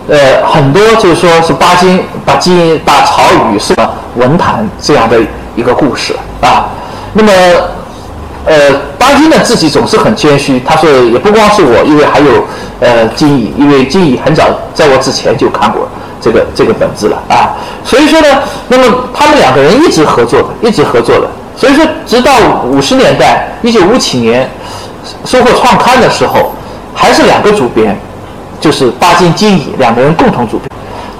呃，很多就是说是巴金把金把曹禺是文坛这样的一个故事啊。那么，呃，巴金呢自己总是很谦虚，他说也不光是我，因为还有呃金乙，因为金乙很早在我之前就看过。这个这个本子了啊，所以说呢，那么他们两个人一直合作的，一直合作的。所以说，直到五十年代，一九五七年，收获创刊的时候，还是两个主编，就是巴金、金乙两个人共同主编。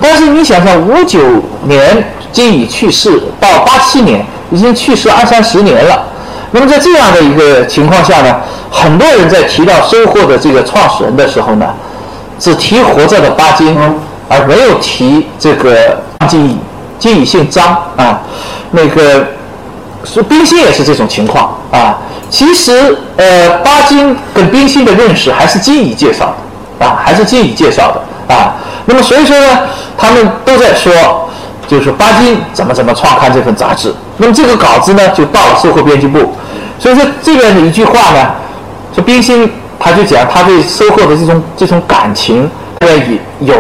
但是你想想，五九年金乙去世，到八七年已经去世二三十年了。那么在这样的一个情况下呢，很多人在提到收获的这个创始人的时候呢，只提活着的巴金，而没有提这个金乙。金乙姓张啊，那个是冰心也是这种情况啊。其实呃，巴金跟冰心的认识还是金乙介绍的啊，还是金乙介绍的啊。那么所以说呢，他们都在说，就是巴金怎么怎么创刊这份杂志。那么这个稿子呢，就到了售后编辑部。所以说这边的一句话呢，说冰心他就讲他对收获的这种这种感情。他也有，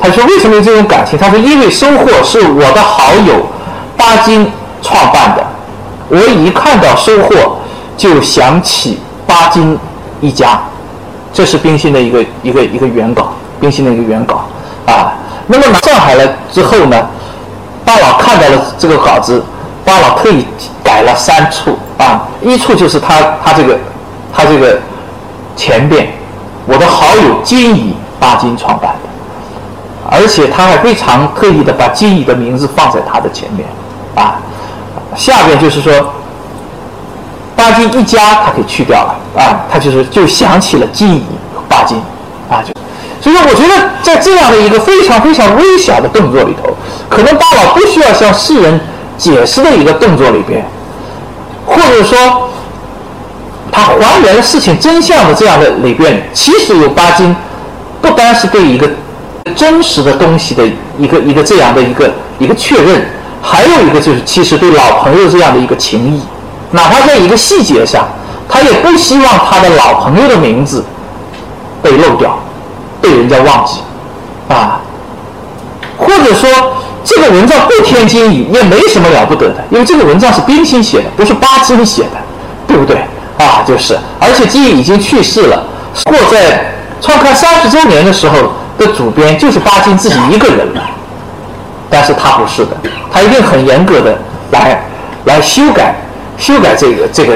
他说为什么有这种感情？他说因为收获是我的好友巴金创办的，我一看到收获就想起巴金一家，这是冰心的一个一个一个原稿，冰心的一个原稿啊。那么上海了之后呢，巴老看到了这个稿子，巴老特意改了三处啊，一处就是他他这个他这个前边，我的好友金乙。巴金创办的，而且他还非常特意的把金乙的名字放在他的前面，啊，下边就是说，巴金一家他给去掉了，啊，他就是就想起了金乙巴金，啊，就，所以说我觉得在这样的一个非常非常微小的动作里头，可能大佬不需要向世人解释的一个动作里边，或者说他还原事情真相的这样的里边，其实有巴金。不单是对一个真实的东西的一个一个这样的一个一个确认，还有一个就是其实对老朋友这样的一个情谊，哪怕在一个细节上，他也不希望他的老朋友的名字被漏掉，被人家忘记，啊，或者说这个文章不添金语也没什么了不得的，因为这个文章是冰心写的，不是巴金写的，对不对？啊，就是，而且金已经去世了，过在。创刊三十周年的时候的主编就是巴金自己一个人了，但是他不是的，他一定很严格的来来修改修改这个这个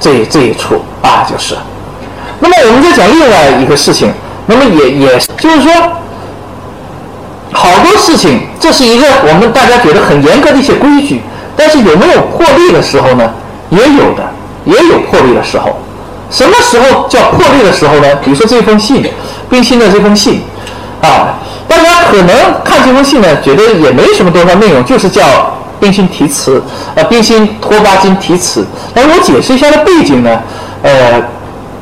这这一处啊，就是。那么我们再讲另外一个事情，那么也也就是说，好多事情这是一个我们大家觉得很严格的一些规矩，但是有没有破例的时候呢？也有的，也有破例的时候。什么时候叫破例的时候呢？比如说这封信，冰心的这封信，啊，大家可能看这封信呢，觉得也没什么多少内容，就是叫冰心题词，啊，冰心托巴金题词。那我解释一下它背景呢，呃，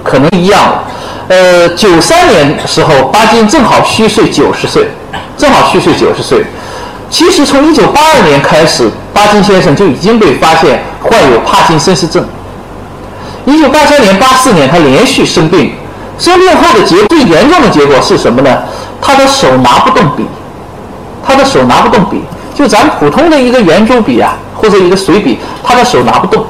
可能一样，呃，九三年时候，巴金正好虚岁九十岁，正好虚岁九十岁。其实从一九八二年开始，巴金先生就已经被发现患有帕金森氏症。一九八三年、八四年，他连续生病，生病后的结最严重的结果是什么呢？他的手拿不动笔，他的手拿不动笔，就咱普通的一个圆珠笔啊，或者一个水笔，他的手拿不动，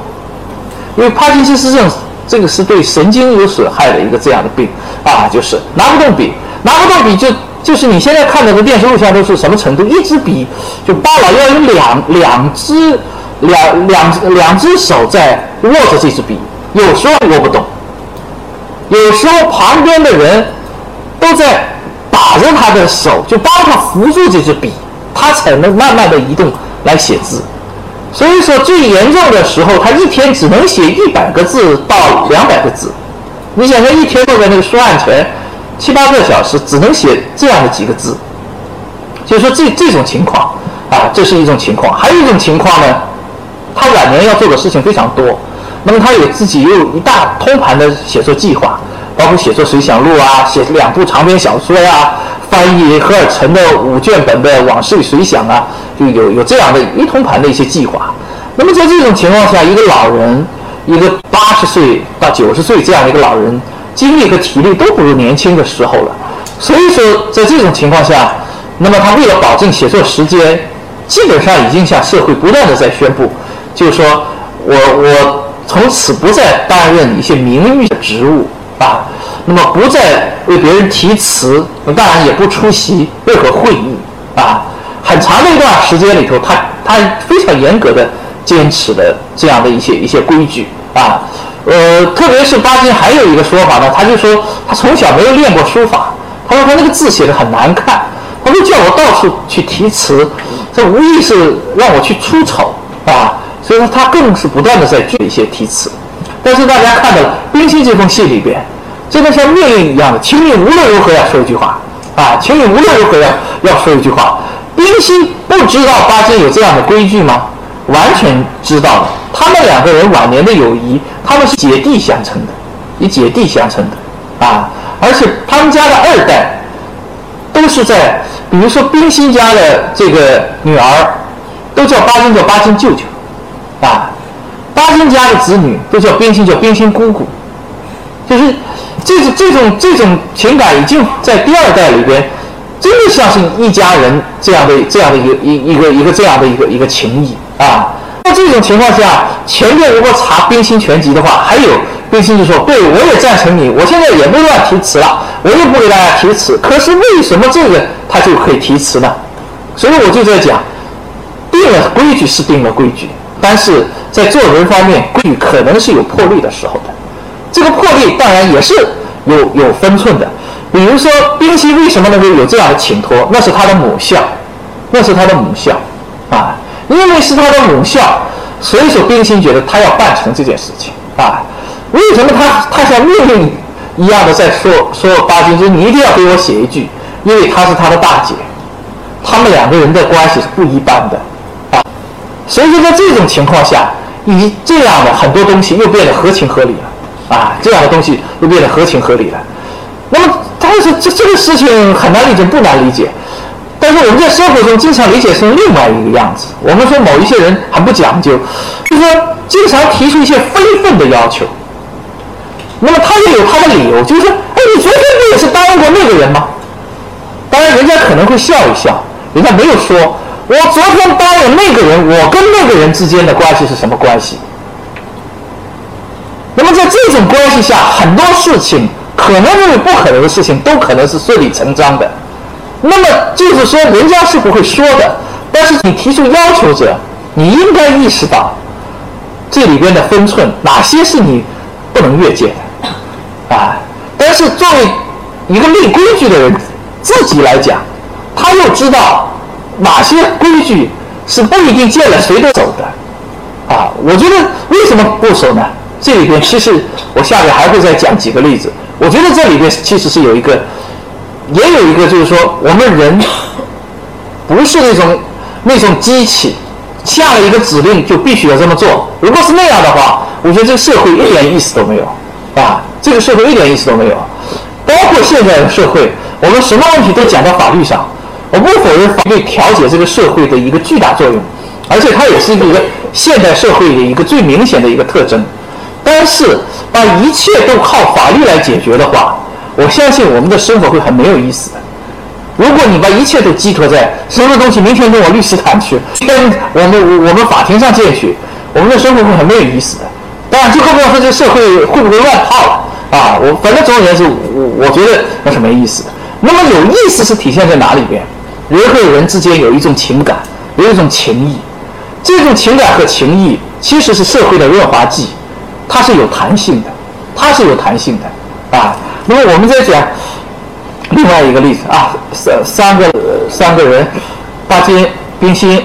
因为帕金森氏症这个是对神经有损害的一个这样的病啊，就是拿不动笔，拿不动笔就就是你现在看到的电视录像都是什么程度？一支笔就巴老要有两两只两两两只手在握着这支笔。有时候握不动，有时候旁边的人都在把着他的手，就帮他扶住这支笔，他才能慢慢的移动来写字。所以说最严重的时候，他一天只能写一百个字到两百个字。你想想，一天坐在那个书案前七八个小时，只能写这样的几个字。就说这这种情况啊，这是一种情况。还有一种情况呢，他晚年要做的事情非常多。那么他有自己又有一大通盘的写作计划，包括写作《随想录》啊，写两部长篇小说呀，翻译何尔岑的五卷本的《往事与随想》啊，就有有这样的一通盘的一些计划。那么在这种情况下，一个老人，一个八十岁到九十岁这样的一个老人，精力和体力都不如年轻的时候了。所以说，在这种情况下，那么他为了保证写作时间，基本上已经向社会不断的在宣布，就是说我我。从此不再担任一些名誉的职务啊，那么不再为别人题词，当然也不出席任何会议啊。很长的一段时间里头，他他非常严格的坚持的这样的一些一些规矩啊。呃，特别是巴金还有一个说法呢，他就说他从小没有练过书法，他说他那个字写的很难看，他就叫我到处去题词，这无疑是让我去出丑啊。所以说他更是不断的在举一些题词。但是大家看到了《冰心》这封信里边，这个像命令一样的，请你无论如何要说一句话啊，请你无论如何要要说一句话。冰心不知道巴金有这样的规矩吗？完全知道的。他们两个人晚年的友谊，他们是姐弟相称的，以姐弟相称的啊。而且他们家的二代都是在，比如说冰心家的这个女儿，都叫巴金叫巴金舅舅。巴金家的子女都叫冰心叫冰心姑姑，就是这种这种这种情感已经在第二代里边。真的像是一家人这样的这样的一个一一个一个这样的一个一个情谊啊！那这种情况下，前面如果查冰心全集的话，还有冰心就说：“对我也赞成你，我现在也不乱提词了，我也不给大家提词。可是为什么这个他就可以提词呢？所以我就在讲，定了规矩是定了规矩，但是在做人方面，规矩可能是有破例的时候的。这个破例当然也是有有分寸的。”比如说，冰心为什么能够有这样的请托？那是他的母校，那是他的母校，啊，因为是他的母校，所以说冰心觉得他要办成这件事情，啊，为什么他他像命令一样的在说说巴金，说你一定要给我写一句，因为她是他的大姐，他们两个人的关系是不一般的，所以说在这种情况下，以这样的很多东西又变得合情合理了，啊，这样的东西又变得合情合理了，那么。但是这这个事情很难理解，不难理解。但是我们在生活中经常理解成另外一个样子。我们说某一些人很不讲究，就是说经常提出一些非分的要求。那么他也有他的理由，就是说，哎，你昨天不也是答应过那个人吗？当然，人家可能会笑一笑，人家没有说，我昨天答应那个人，我跟那个人之间的关系是什么关系？那么在这种关系下，很多事情。可能认为不可能的事情，都可能是顺理成章的。那么就是说，人家是不会说的。但是你提出要求者，你应该意识到这里边的分寸，哪些是你不能越界的啊？但是作为一个立规矩的人，自己来讲，他又知道哪些规矩是不一定见了谁都走的啊？我觉得为什么不守呢？这里边其实我下面还会再讲几个例子。我觉得这里边其实是有一个，也有一个，就是说我们人不是那种那种机器，下了一个指令就必须要这么做。如果是那样的话，我觉得这个社会一点意思都没有，啊，这个社会一点意思都没有。包括现在的社会，我们什么问题都讲到法律上。我不否认法律调节这个社会的一个巨大作用，而且它也是一个现代社会的一个最明显的一个特征。但是，把一切都靠法律来解决的话，我相信我们的生活会很没有意思的。如果你把一切都寄托在什么东西，明天跟我律师谈去，跟我们我们法庭上见去，我们的生活会很没有意思的。当然，就更不要说这个社会会不会乱套了啊！我反正总而言之，我我觉得那是没意思的。那么有意思是体现在哪里边？人和人之间有一种情感，有一种情谊。这种情感和情谊其实是社会的润滑剂。它是有弹性的，它是有弹性的，啊，那么我们再讲另外一个例子啊，三三个三个人，巴金、冰心，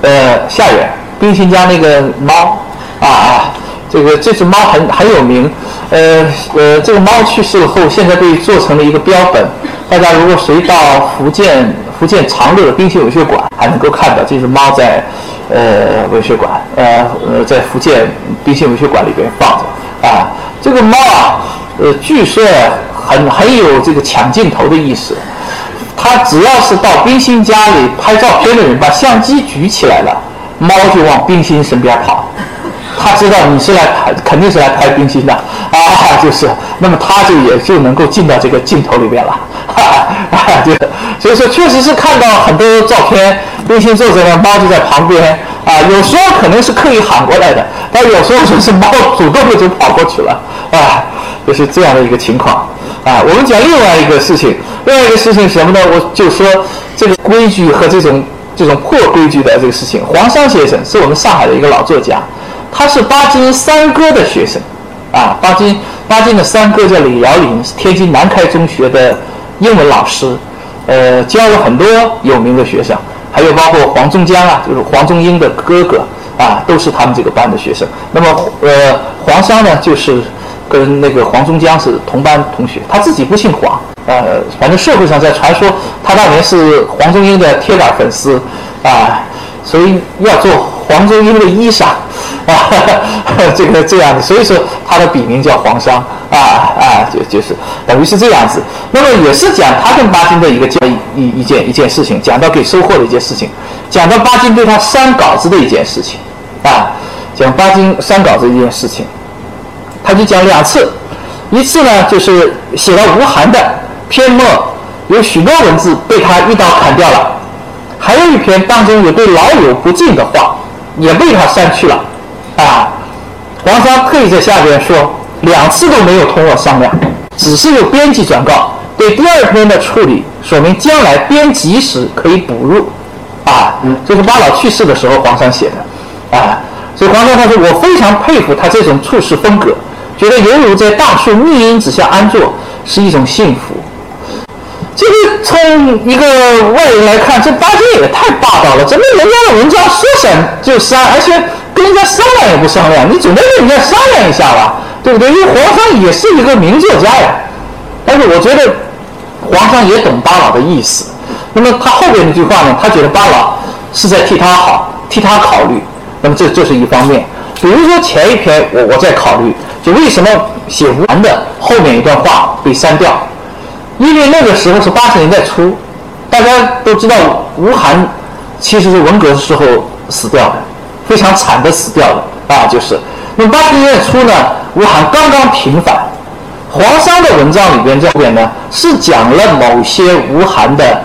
呃，夏远，冰心家那个猫，啊啊，这个这只猫很很有名，呃呃，这个猫去世后，现在被做成了一个标本，大家如果谁到福建福建长乐的冰心文学馆，还能够看到这只猫在。呃，文学馆，呃呃，在福建冰心文学馆里边放着啊。这个猫啊，呃，据说很很有这个抢镜头的意思。它只要是到冰心家里拍照片的人，把相机举起来了，猫就往冰心身边跑。他知道你是来拍，肯定是来拍冰心的啊，就是，那么他就也就能够进到这个镜头里边了，哈 哈，就所以说确实是看到很多照片，冰心坐在那，猫就在旁边啊，有时候可能是刻意喊过来的，但有时候就是猫主动的就跑过去了啊，就是这样的一个情况啊。我们讲另外一个事情，另外一个事情什么呢？我就说这个规矩和这种这种破规矩的这个事情。黄商先生是我们上海的一个老作家，他是巴金三哥的学生，啊，巴金巴金的三哥叫李尧林，是天津南开中学的英文老师，呃，教了很多有名的学生，还有包括黄宗江啊，就是黄宗英的哥哥啊，都是他们这个班的学生。那么，呃，黄商呢，就是跟那个黄宗江是同班同学，他自己不姓黄。呃，反正社会上在传说他当年是黄宗英的铁杆粉丝，啊，所以要做黄宗英的衣裳，啊，这个这样子，所以说他的笔名叫黄商，啊啊，就就是等于是这样子。那么也是讲他跟巴金的一个交易一一件一件事情，讲到给收获的一件事情，讲到巴金对他删稿子的一件事情，啊，讲巴金删稿子一件事情，他就讲两次，一次呢就是写了吴晗的。篇末有许多文字被他一刀砍掉了，还有一篇当中有对老友不敬的话，也被他删去了。啊，黄商特意在下边说，两次都没有同我商量，只是有编辑转告，对第二篇的处理，说明将来编辑时可以补入。啊，这是巴老去世的时候黄商写的。啊，所以黄商他说，我非常佩服他这种处事风格，觉得犹如在大树密荫之下安坐，是一种幸福。这个从一个外人来看，这巴金也太霸道了。怎么人家的文章说删就删，而且跟人家商量也不商量？你总得跟人家商量一下吧，对不对？因为皇上也是一个名作家呀。但是我觉得皇上也懂巴老的意思。那么他后边那句话呢？他觉得巴老是在替他好，替他考虑。那么这这是一方面。比如说前一篇我我在考虑，就为什么写吴晗的后面一段话被删掉？因为那个时候是八十年代初，大家都知道吴晗其实是文革的时候死掉的，非常惨的死掉了啊，就是。那么八十年代初呢，吴晗刚刚平反，黄山的文章里边这边呢是讲了某些吴晗的，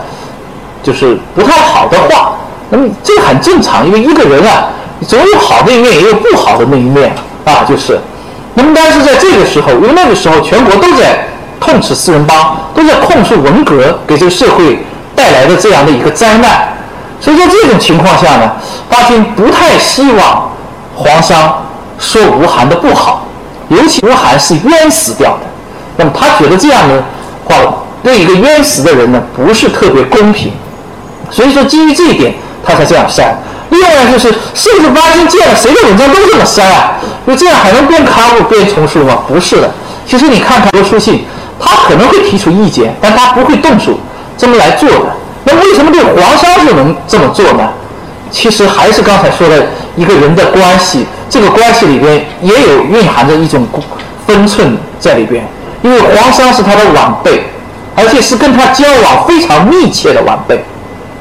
就是不太好的话。那么这很正常，因为一个人啊，总有好的一面，也有不好的那一面啊，就是。那么但是在这个时候，因为那个时候全国都在。痛斥四人帮，都在控诉文革给这个社会带来的这样的一个灾难。所以在这种情况下呢，巴金不太希望皇商说吴晗的不好，尤其吴晗是冤死掉的。那么他觉得这样的话对一个冤死的人呢不是特别公平。所以说基于这一点，他才这样删。另外就是，是不是巴金见了谁的文章都这么删啊？就这样还能变刊物、变丛书吗？不是的。其实你看看多书信。他可能会提出意见，但他不会动手这么来做的。那为什么对黄商就能这么做呢？其实还是刚才说的一个人的关系，这个关系里边也有蕴含着一种分寸在里边。因为黄商是他的晚辈，而且是跟他交往非常密切的晚辈，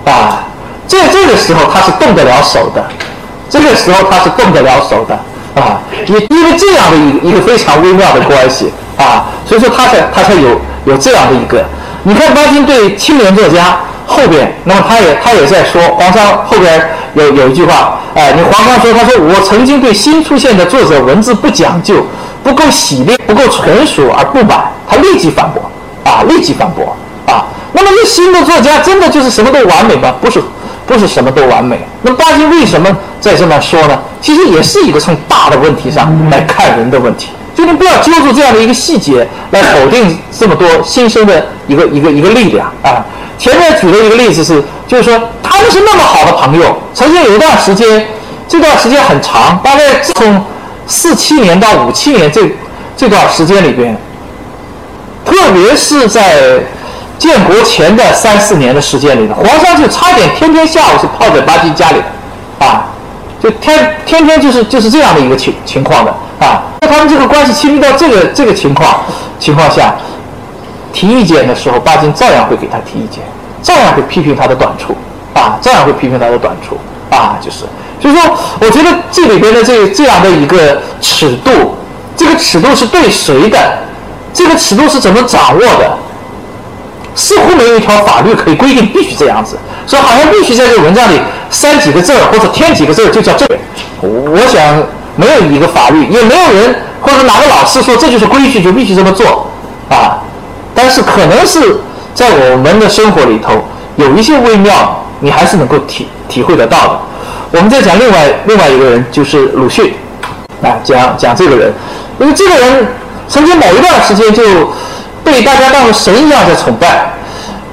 啊，在这个时候他是动得了手的，这个时候他是动得了手的，啊，也因为这样的一一个非常微妙的关系。啊，所以说他才他才有有这样的一个，你看巴金对青年作家后边，那么他也他也在说黄商后边有有一句话，哎，你黄商说他说我曾经对新出现的作者文字不讲究，不够洗练，不够纯熟而不满，他立即反驳，啊，立即反驳，啊，那么这新的作家真的就是什么都完美吗？不是，不是什么都完美。那巴金为什么在这么说呢？其实也是一个从大的问题上来看人的问题。就你不要揪住这样的一个细节来否定这么多新生的一个一个一个力量啊！前面举的一个例子是，就是说他们是那么好的朋友，曾经有一段时间，这段时间很长，大概从四七年到五七年这这段时间里边，特别是在建国前的三四年的时间里，皇上就差点天天下午是泡在巴金家里啊，就天天天就是就是这样的一个情情况的。啊，那他们这个关系亲密到这个这个情况情况下，提意见的时候，巴金照样会给他提意见，照样会批评他的短处，啊，照样会批评他的短处，啊，就是，所以说，我觉得这里边的这这样的一个尺度，这个尺度是对谁的？这个尺度是怎么掌握的？似乎没有一条法律可以规定必须这样子，说好像必须在这个文章里删几个字或者添几个字就叫正。我想。没有一个法律，也没有人或者哪个老师说这就是规矩，就必须这么做啊。但是可能是在我们的生活里头有一些微妙你还是能够体体会得到的。我们再讲另外另外一个人，就是鲁迅，啊，讲讲这个人，因为这个人曾经某一段时间就被大家当做神一样在崇拜，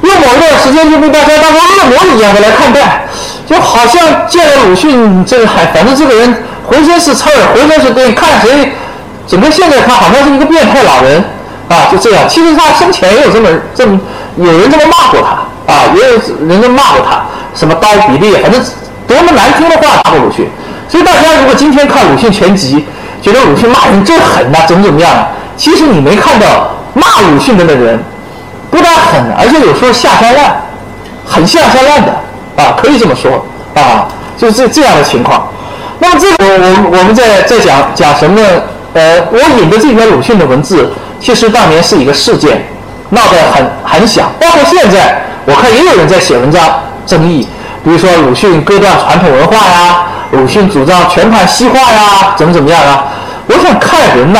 用某一段时间就被大家当做恶魔一样的来看待，就好像见了鲁迅，这个还反正这个人浑身是刺儿，浑身是病，看谁，整个现在看好像是一个变态老人啊，就这样。其实他生前也有这么这么有人这么骂过他啊，也有人这么骂过他，什么刀比利，反正。多么难听的话骂过鲁迅，所以大家如果今天看鲁迅全集，觉得鲁迅骂人真狠呐，怎么怎么样？其实你没看到骂鲁迅的那人不但狠，而且有时候下三滥，很下三滥的啊，可以这么说啊，就是这样的情况。那么这个我我我们在在讲讲什么？呃，我引的这篇鲁迅的文字，其实当年是一个事件，闹得很很响，包括现在我看也有人在写文章争议。比如说鲁迅割断传统文化呀，鲁迅主张全盘西化呀，怎么怎么样啊？我想看人呐，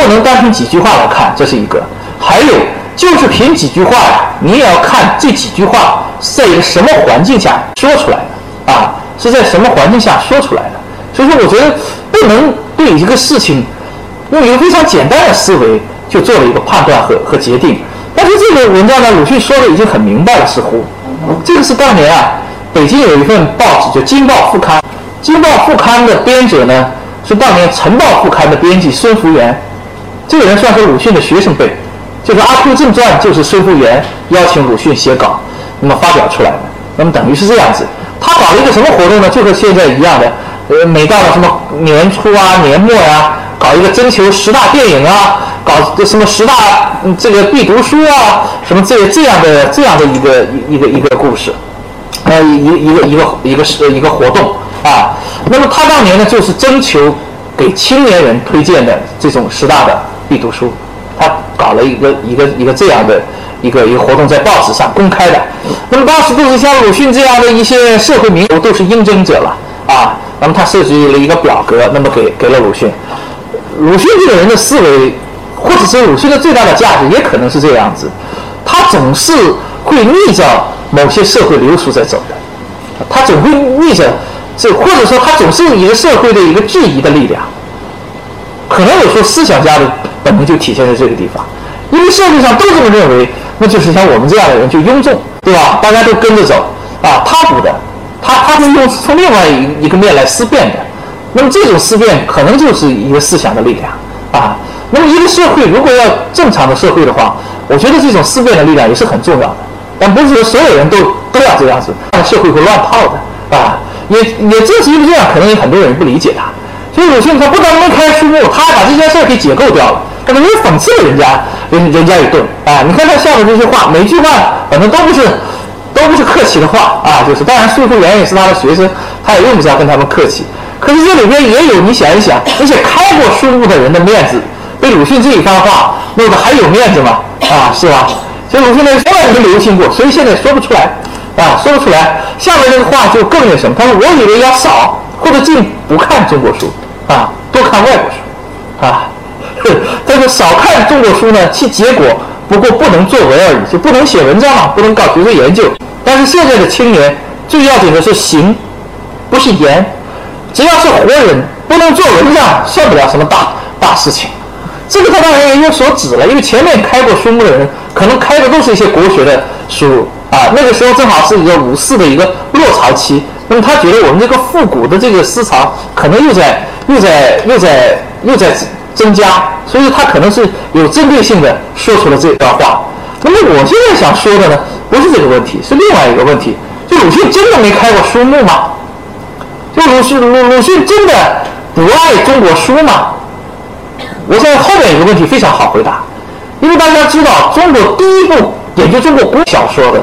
不能单凭几句话来看，这是一个。还有就是凭几句话呀，你也要看这几句话在一个什么环境下说出来的啊？是在什么环境下说出来的？所以说，我觉得不能对一个事情用一个非常简单的思维就做了一个判断和和决定。但是这个文章呢，鲁迅说的已经很明白了，似乎这个是当年啊。北京有一份报纸叫《京报副刊》，《京报副刊》的编者呢是当年《晨报副刊》的编辑孙福元，这个人算是鲁迅的学生辈，就是《阿 Q 正传》就是孙福元邀请鲁迅写稿，那么发表出来的，那么等于是这样子。他搞了一个什么活动呢？就和现在一样的，呃，每到了什么年初啊、年末呀，搞一个征求十大电影啊，搞这什么十大这个必读书啊，什么这这样的这样的一个一个一个故事。呃，一一个一个一个是一个活动啊。那么他当年呢，就是征求给青年人推荐的这种十大的必读书，他搞了一个一个一个这样的一个一个活动，在报纸上公开的。那么当时都是像鲁迅这样的一些社会名流都是应征者了啊。那么他设计了一个表格，那么给给了鲁迅。鲁迅这个人的思维，或者是鲁迅的最大的价值，也可能是这样子，他总是会逆着。某些社会流俗在走的，他总会逆着这，或者说他总是一个社会的一个质疑的力量。可能有时候思想家的本能就体现在这个地方，因为社会上都这么认为，那就是像我们这样的人就庸众，对吧？大家都跟着走啊，他不的，他他是用从另外一一个面来思辨的。那么这种思辨可能就是一个思想的力量啊。那么一个社会如果要正常的社会的话，我觉得这种思辨的力量也是很重要的。但不是说所有人都都要这样子，社会会乱套的啊！也也正是因为这样，可能有很多人不理解他。鲁迅他不但没开书，他还把这件事给解构掉了，他等于讽刺了人家，人人家一顿啊！你看他下面这些话，每句话反正都不是都不是客气的话啊，就是当然孙福元也是他的学生，他也用不着跟他们客气。可是这里边也有你想一想，那些开过书目的人的面子，被鲁迅这一番话弄得还有面子吗？啊，是吧？所以鲁迅呢从来没流行过，所以现在说不出来，啊，说不出来。下面这个话就更那什么，他说我以为要少或者尽不看中国书，啊，多看外国书，啊，但是少看中国书呢，其结果不过不能作文而已，就不能写文章嘛，不能搞学术研究。但是现在的青年最要紧的是行，不是言，只要是活人，不能做文章，算不了什么大大事情。这个他当然也有所指了，因为前面开过书目的人，可能开的都是一些国学的书啊。那个时候正好是一个五四的一个落潮期，那么他觉得我们这个复古的这个思潮可能又在又在又在又在增加，所以他可能是有针对性的说出了这段话。那么我现在想说的呢，不是这个问题，是另外一个问题：就鲁迅真的没开过书目吗？就鲁迅鲁鲁迅真的不爱中国书吗？我现在后面有个问题非常好回答，因为大家知道，中国第一部研究中国古小说的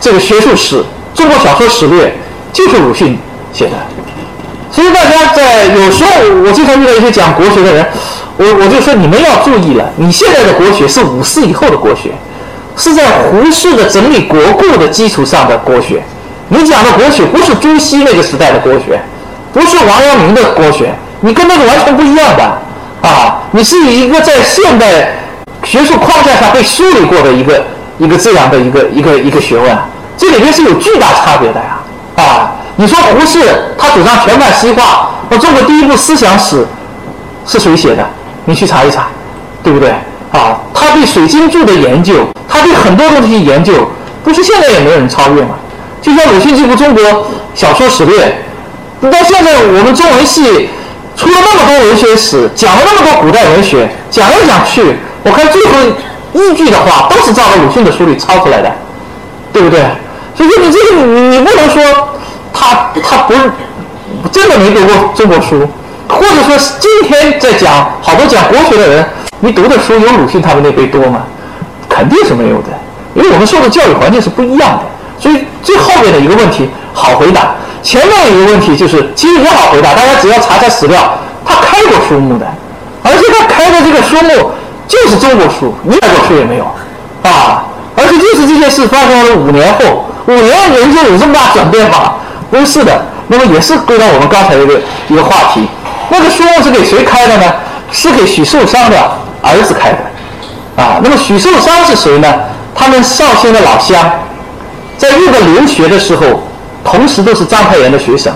这个学术史《中国小说史略》就是鲁迅写的。所以大家在有时候我经常遇到一些讲国学的人，我我就说你们要注意了，你现在的国学是五四以后的国学，是在胡适的整理国故的基础上的国学。你讲的国学不是朱熹那个时代的国学，不是王阳明的国学，你跟那个完全不一样的。啊，你是一个在现代学术框架下被梳理过的一个一个这样的一个一个一个学问这里面是有巨大差别的呀！啊你说胡适他主张全盘西化，那中国第一部思想史是谁写的？你去查一查，对不对？啊，他对水晶柱的研究，他对很多东西研究，不是现在也没有人超越吗？就像鲁迅这部《中国小说史略》，到现在我们中文系出了那么多文学史，讲了那么多古代文学，讲来讲去，我看最后依据的话都是照着鲁迅的书里抄出来的，对不对？所以说你这个你你不能说他他不是真的没读过中国书，或者说今天在讲好多讲国学的人，你读的书有鲁迅他们那辈多吗？肯定是没有的，因为我们受的教育环境是不一样的。所以最后面的一个问题好回答，前面一个问题就是其实也好回答，大家只要查查史料，他开过书目的，而且他开的这个书目就是中国书，一外国书也没有啊，而且就是这件事发生了五年后。五年人就有这么大转变吗？不是的，那么也是归到我们刚才一个一个话题。那个书是给谁开的呢？是给许寿裳的儿子开的，啊，那么许寿裳是谁呢？他们绍兴的老乡，在日本留学的时候，同时都是章太炎的学生，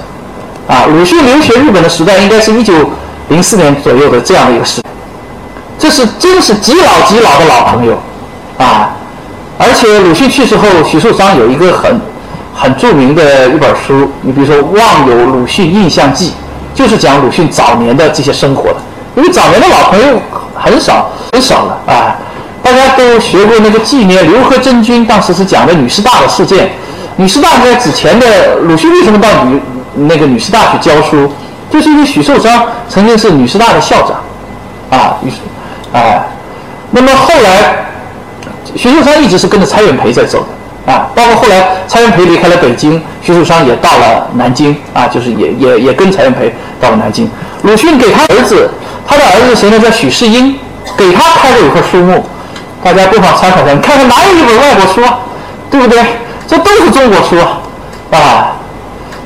啊，鲁迅留学日本的时代应该是一九零四年左右的这样的一个时，这是真是极老极老的老朋友，啊。而且鲁迅去世后，许寿裳有一个很很著名的一本书，你比如说《望有鲁迅印象记》，就是讲鲁迅早年的这些生活的。因为早年的老朋友很少很少了啊，大家都学过那个纪念刘和珍君，当时是讲的女师大的事件。女师大在之前的鲁迅为什么到女那个女师大去教书？就是因为许寿裳曾经是女师大的校长啊，于是啊，那么后来。徐秀山一直是跟着蔡元培在走的啊，包括后来蔡元培离开了北京，徐寿山也到了南京啊，就是也也也跟蔡元培到了南京。鲁迅给他儿子，他的儿子谁呢？叫许世英，给他开了一块书目，大家不妨参考一下，你看看哪有一本外国书啊，对不对？这都是中国书啊。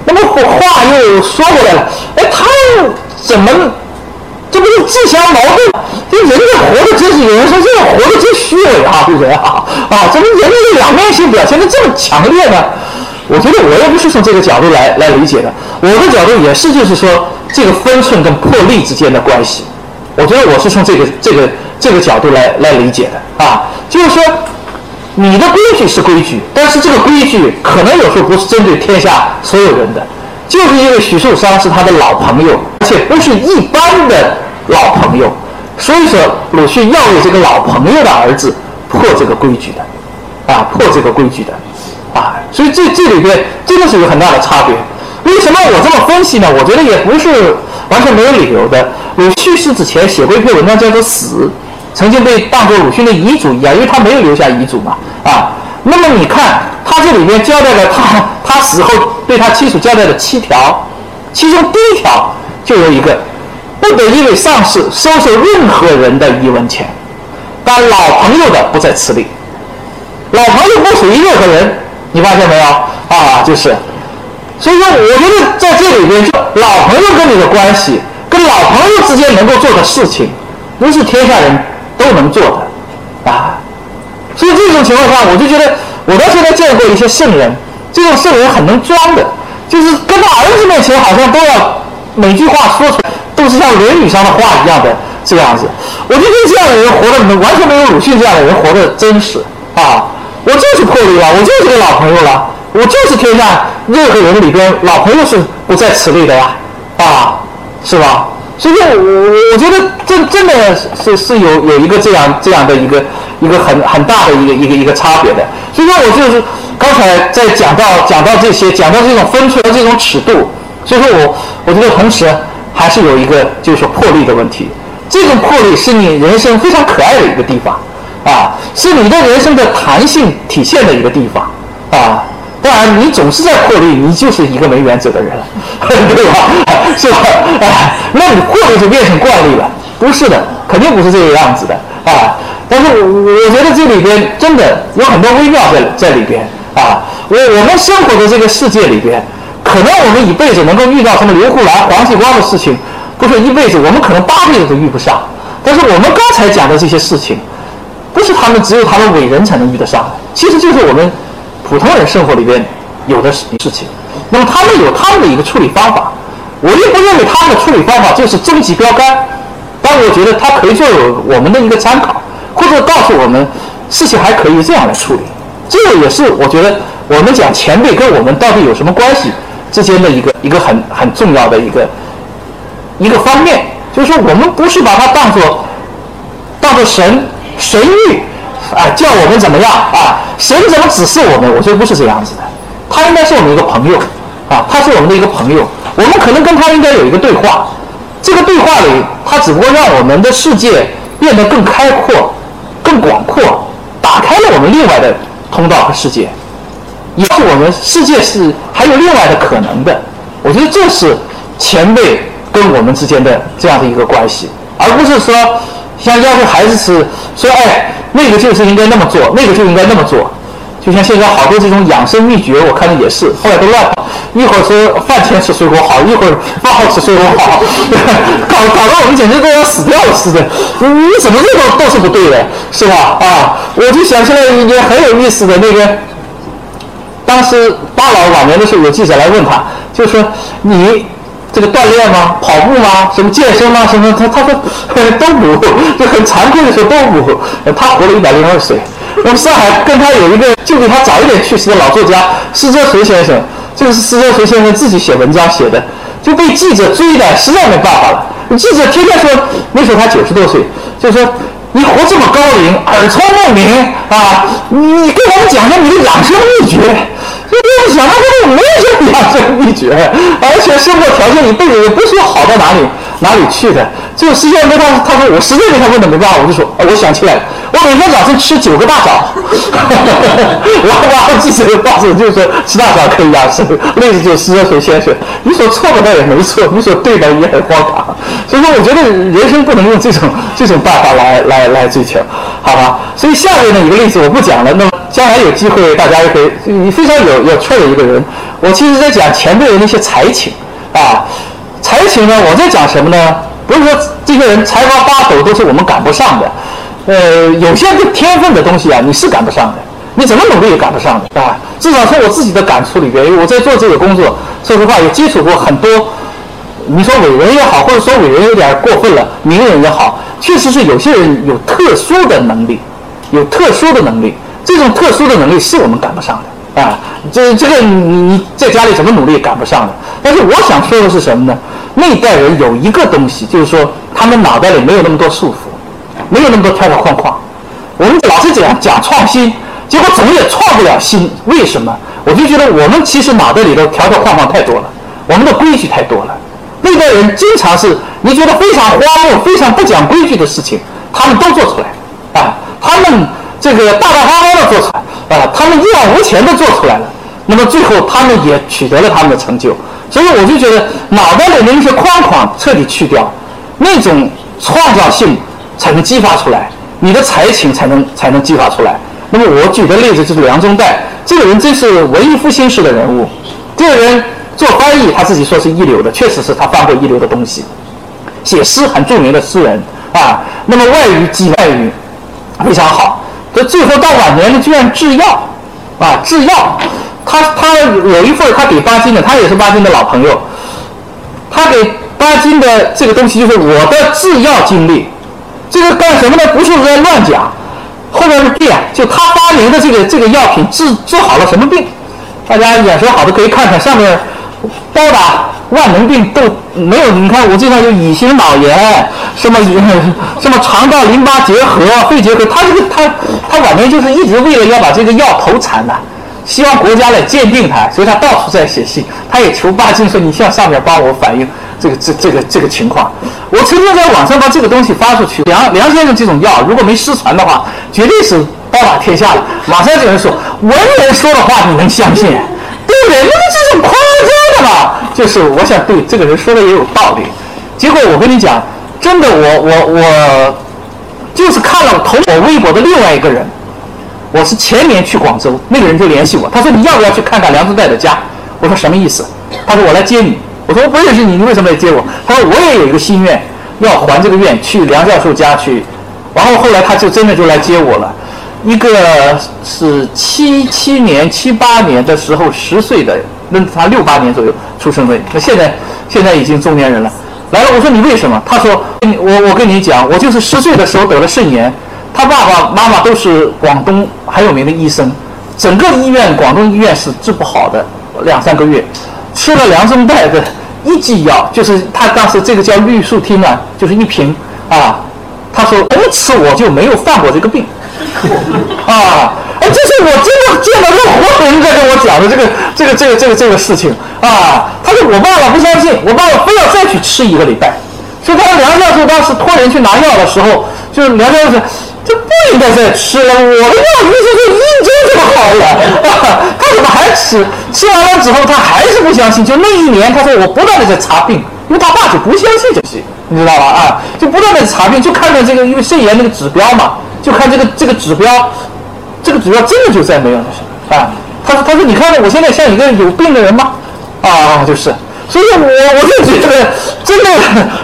那么话又说回来了，哎，他怎么？这不是自相矛盾？这人家活的真是有人说这个活的真虚伪啊，这人啊？啊，怎么人家的两面性表现的这么强烈呢？我觉得我也不是从这个角度来来理解的，我的角度也是就是说这个分寸跟魄力之间的关系。我觉得我是从这个这个这个角度来来理解的啊，就是说你的规矩是规矩，但是这个规矩可能有时候不是针对天下所有人的。就是因为许寿裳是他的老朋友，而且不是一般的老朋友，所以说鲁迅要为这个老朋友的儿子破这个规矩的，啊，破这个规矩的，啊，所以这这里边真的是有很大的差别。为什么我这么分析呢？我觉得也不是完全没有理由的。鲁去世之前写过一篇文章叫做《死》，曾经被当作鲁迅的遗嘱一样，因为他没有留下遗嘱嘛，啊。那么你看，他这里面交代了他他死后对他亲属交代的七条，其中第一条就有一个，不得因为丧事收受任何人的一文钱，但老朋友的不在此例。老朋友不属于任何人，你发现没有？啊，就是，所以说，我觉得在这里边，就老朋友跟你的关系，跟老朋友之间能够做的事情，不是天下人都能做的，啊。所以这种情况下，我就觉得我到现在见过一些圣人，这种圣人很能装的，就是跟他儿子面前好像都要每句话说出来都是像《论语》上的话一样的这样子。我觉得这样的人活的完全没有鲁迅这样的人活的真实啊！我就是破例了，我就是个老朋友了，我就是天下任何人里边老朋友是不在此类的呀，啊，是吧？所以说，我我觉得这真的是是有有一个这样这样的一个一个很很大的一个一个一个差别的。所以说我就是刚才在讲到讲到这些，讲到这种分寸的这种尺度。所以说我我觉得同时还是有一个就是说魄力的问题。这种魄力是你人生非常可爱的一个地方啊，是你的人生的弹性体现的一个地方啊。当然，你总是在破例，你就是一个没原则的人，对吧？是吧？哎，那你破例就变成惯例了？不是的，肯定不是这个样子的啊！但是我我觉得这里边真的有很多微妙在在里边啊！我我们生活的这个世界里边，可能我们一辈子能够遇到什么刘胡兰、黄继光的事情，不是一辈子，我们可能八辈子都遇不上。但是我们刚才讲的这些事情，不是他们只有他们伟人才能遇得上的，其实就是我们。普通人生活里边有的事事情。那么他们有他们的一个处理方法，我又不认为他们的处理方法就是终极标杆，但我觉得它可以作为我们的一个参考，或者告诉我们事情还可以这样来处理。这个也是我觉得我们讲前辈跟我们到底有什么关系之间的一个一个很很重要的一个一个方面，就是说我们不是把它当做当做神神谕，啊，叫我们怎么样啊？神怎么指示我们？我觉得不是这样子的，他应该是我们一个朋友。啊，他是我们的一个朋友，我们可能跟他应该有一个对话。这个对话里，他只不过让我们的世界变得更开阔、更广阔，打开了我们另外的通道和世界，也是我们世界是还有另外的可能的。我觉得这是前辈跟我们之间的这样的一个关系，而不是说像要求孩子是说，哎，那个就是应该那么做，那个就应该那么做。就像现在好多这种养生秘诀，我看的也是，后来都乱跑。一会儿说饭前吃水果好，一会儿饭后吃水果好，搞搞得我们简直都要死掉了似的。你怎么这都都是不对的，是吧？啊，我就想起来一件很有意思的那个，当时大佬晚年的时候，有记者来问他，就说你这个锻炼吗？跑步吗？什么健身吗？什么？他他说 都不，就很惭愧的说都不。他活了一百零二岁。我们上海跟他有一个就比他早一点去世的老作家施哲垂先生，这个是施哲垂先生自己写文章写的，就被记者追的，实在没办法了。记者天天说，那时候他九十多岁，就说你活这么高龄，耳聪目明啊，你给我们讲讲你的养生秘诀。我不想他根本没什么养生秘诀，而且生活条件一辈子也不说好到哪里哪里去的。就实际上没他，他说我实在跟他问的没办法，我就说，我想起来了。我每天早晨吃九个大枣，然后然后记者告诉我，就是说吃大枣可以养生。例子就是施热水先生，你说错的倒也没错，你说对的也很荒唐。所以说，我觉得人生不能用这种这种办法来来来追求，好吧？所以下面的一个例子我不讲了。那么将来有机会，大家也可以，你非常有有趣的一个人。我其实在讲前辈的那些才情啊，才情呢，我在讲什么呢？不是说这些人才高八斗都是我们赶不上的。呃，有些天分的东西啊，你是赶不上的，你怎么努力也赶不上的啊。至少从我自己的感触里边，因为我在做这个工作，说实话也接触过很多，你说伟人也好，或者说伟人有点过分了，名人也好，确实是有些人有特殊的能力，有特殊的能力，这种特殊的能力是我们赶不上的啊。这这个你你在家里怎么努力也赶不上的。但是我想说的是什么呢？那一代人有一个东西，就是说他们脑袋里没有那么多束缚。没有那么多条条框框，我们老是讲讲创新，结果怎么也创不了新。为什么？我就觉得我们其实脑袋里头条条框框太多了，我们的规矩太多了。那代人经常是你觉得非常荒谬、非常不讲规矩的事情，他们都做出来，啊，他们这个大大方方的做出来，啊，他们一往无前的做出来了。那么最后他们也取得了他们的成就。所以我就觉得脑袋里的那些框框彻底去掉，那种创造性。才能激发出来，你的才情才能才能激发出来。那么我举的例子就是梁中岱，这个人真是文艺复兴式的人物。这个人做翻译，他自己说是一流的，确实是他翻过一流的东西。写诗很著名的诗人啊，那么外语几外语非常好。这最后到晚年呢，居然制药啊，制药。他他有一份他给巴金的，他也是巴金的老朋友。他给巴金的这个东西就是我的制药经历。这个干什么呢？不是在乱讲，后面是对啊，就他发明的这个这个药品治治好了什么病？大家眼神好的可以看看上面，包打万能病都没有。你看我这上有乙型脑炎，什么什么肠道淋巴结核、肺结核，他这个他他晚年就是一直为了要把这个药投产呐，希望国家来鉴定他，所以他到处在写信，他也求巴金说你向上面帮我反映。这个这这个这个情况，我曾经在网上把这个东西发出去。梁梁先生这种药，如果没失传的话，绝对是包打天下了。马上有人说，文人说的话你能相信？对不对？那么这种夸张的嘛，就是我想对这个人说的也有道理。结果我跟你讲，真的，我我我就是看了同我微博的另外一个人，我是前年去广州，那个人就联系我，他说你要不要去看看梁宗岱的家？我说什么意思？他说我来接你。我说我不认识你，你为什么来接我？他说我也有一个心愿，要还这个愿，去梁教授家去。然后后来他就真的就来接我了。一个是七七年、七八年的时候十岁的，那他六八年左右出生的，那现在现在已经中年人了。来了，我说你为什么？他说我我跟你讲，我就是十岁的时候得了肾炎，他爸爸妈妈都是广东很有名的医生，整个医院广东医院是治不好的，两三个月，吃了梁中带的一剂药，就是他当时这个叫氯速汀啊，就是一瓶啊。他说从此我就没有犯过这个病。啊，哎，这是我真的见到这个活人在跟我讲的这个这个这个这个这个事情啊。他说我爸爸不相信，我爸爸非要再去吃一个礼拜。所以他说梁教授当时托人去拿药的时候，就是梁教授不应该再吃了，我的药医生说医真这么好了，他怎么还吃？吃完了之后他还是不相信。就那一年，他说我不断的在查病，因为他爸就不相信这些，你知道吧？啊，就不断的查病，就看看这个因为肾炎那个指标嘛。就看这个这个指标，这个指标真的就在没有了，啊，他说他说你看我现在像一个有病的人吗？啊，就是，所以我我就觉得真的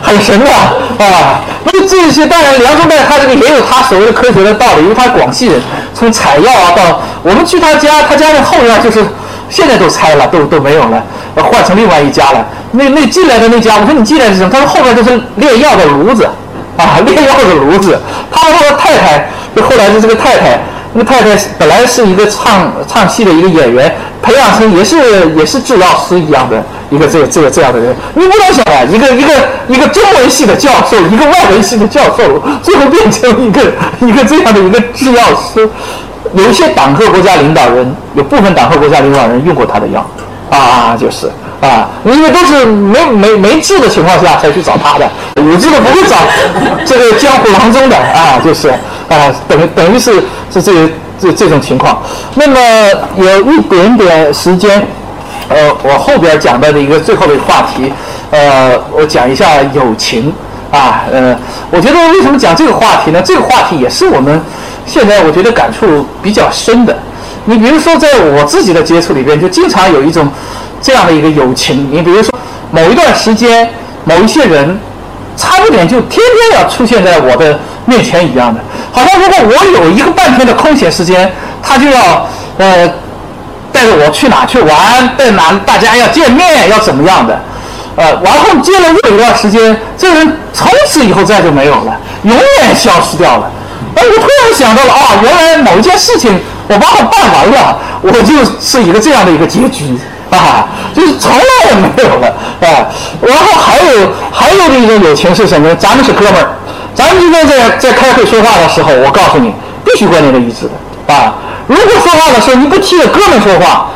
很神啊啊！那么这些当然梁中带他这个也有他所谓的科学的道理，因为他广西人，从采药啊到我们去他家，他家的后院就是现在都拆了，都都没有了，换成另外一家了。那那进来的那家，我说你进来是什么？他说后边就是炼药的炉子。啊，炼药的炉子，他他的太太，就后来的这个太太，那太太本来是一个唱唱戏的一个演员，培养成也是也是制药师一样的一个这个这个这样的人。你不能想啊，一个一个一个中文系的教授，一个外文系的教授，最后变成一个一个这样的一个制药师。有一些党和国家领导人，有部分党和国家领导人用过他的药，啊，就是。啊，因为都是没没没治的情况下才去找他的，有治的不会找这个江湖郎中的啊，就是啊，等等于是是这这这种情况。那么有一点点时间，呃，我后边讲到的一个最后的话题，呃，我讲一下友情啊，呃，我觉得为什么讲这个话题呢？这个话题也是我们现在我觉得感触比较深的。你比如说，在我自己的接触里边，就经常有一种。这样的一个友情，你比如说某一段时间，某一些人，差不点就天天要出现在我的面前一样的，好像如果我有一个半天的空闲时间，他就要呃带着我去哪去玩，带哪大家要见面要怎么样的，呃，然后见了又一段时间，这人从此以后再就没有了，永远消失掉了。哎，我突然想到了啊，原来某一件事情我把它办完了，我就是一个这样的一个结局。啊，就是从来也没有了啊。然后还有还有的一种友情是什么呢？咱们是哥们儿，咱们今天在在开会说话的时候，我告诉你，必须观念的一致的啊。如果说话的时候你不替着哥们说话，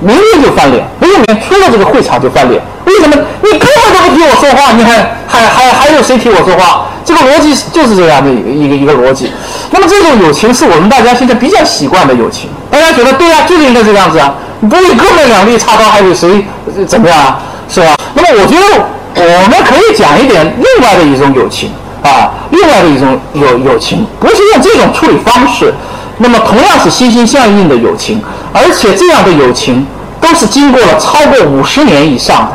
明天就翻脸，明天出了这个会场就翻脸。为什么？你哥们都不替我说话，你还还还还有谁替我说话？这个逻辑就是这样的一个一个逻辑。那么这种友情是我们大家现在比较习惯的友情，大家觉得对呀，就应该这样子啊。不以哥们两肋插刀，还有谁怎么样啊？是吧？那么我觉得我们可以讲一点另外的一种友情啊，另外的一种友友情，不是用这种处理方式。那么同样是心心相印的友情，而且这样的友情都是经过了超过五十年以上的，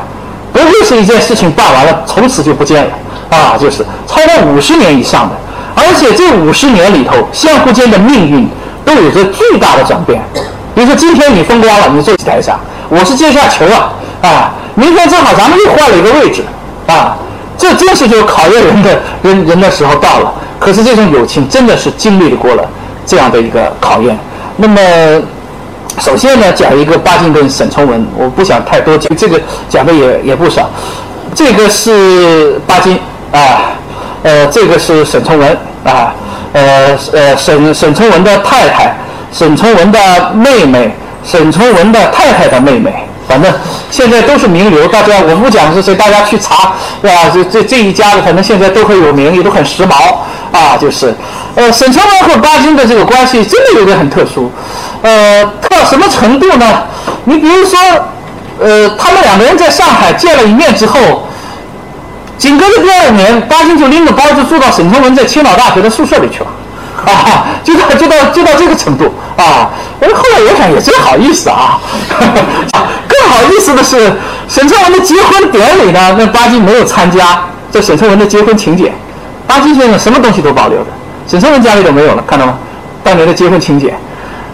不会是一件事情办完了从此就不见了啊，就是超过五十年以上的，而且这五十年里头相互间的命运都有着巨大的转变。比如说今天你风光了，你坐起台上，我是接下球啊，啊，明天正好咱们又换了一个位置，啊，这真是就考验人的人人的时候到了。可是这种友情真的是经历过了这样的一个考验。那么，首先呢，讲一个巴金跟沈从文，我不想太多讲，这个讲的也也不少。这个是巴金啊，呃，这个是沈从文啊，呃呃，沈沈从文的太太。沈从文的妹妹，沈从文的太太的妹妹，反正现在都是名流。大家我不讲是谁，大家去查，是吧？这这这一家子，反正现在都很有名，也都很时髦啊。就是，呃，沈从文和巴金的这个关系真的有点很特殊，呃，到什么程度呢？你比如说，呃，他们两个人在上海见了一面之后，紧跟着第二年，巴金就拎着包就住到沈从文在青岛大学的宿舍里去了。啊，就到就到就到这个程度啊！我，后来我想也真好意思啊。更好意思的是，沈从文的结婚典礼呢，那巴金没有参加这沈从文的结婚请柬。巴金先生什么东西都保留的，沈从文家里都没有了，看到吗？当年的结婚请柬。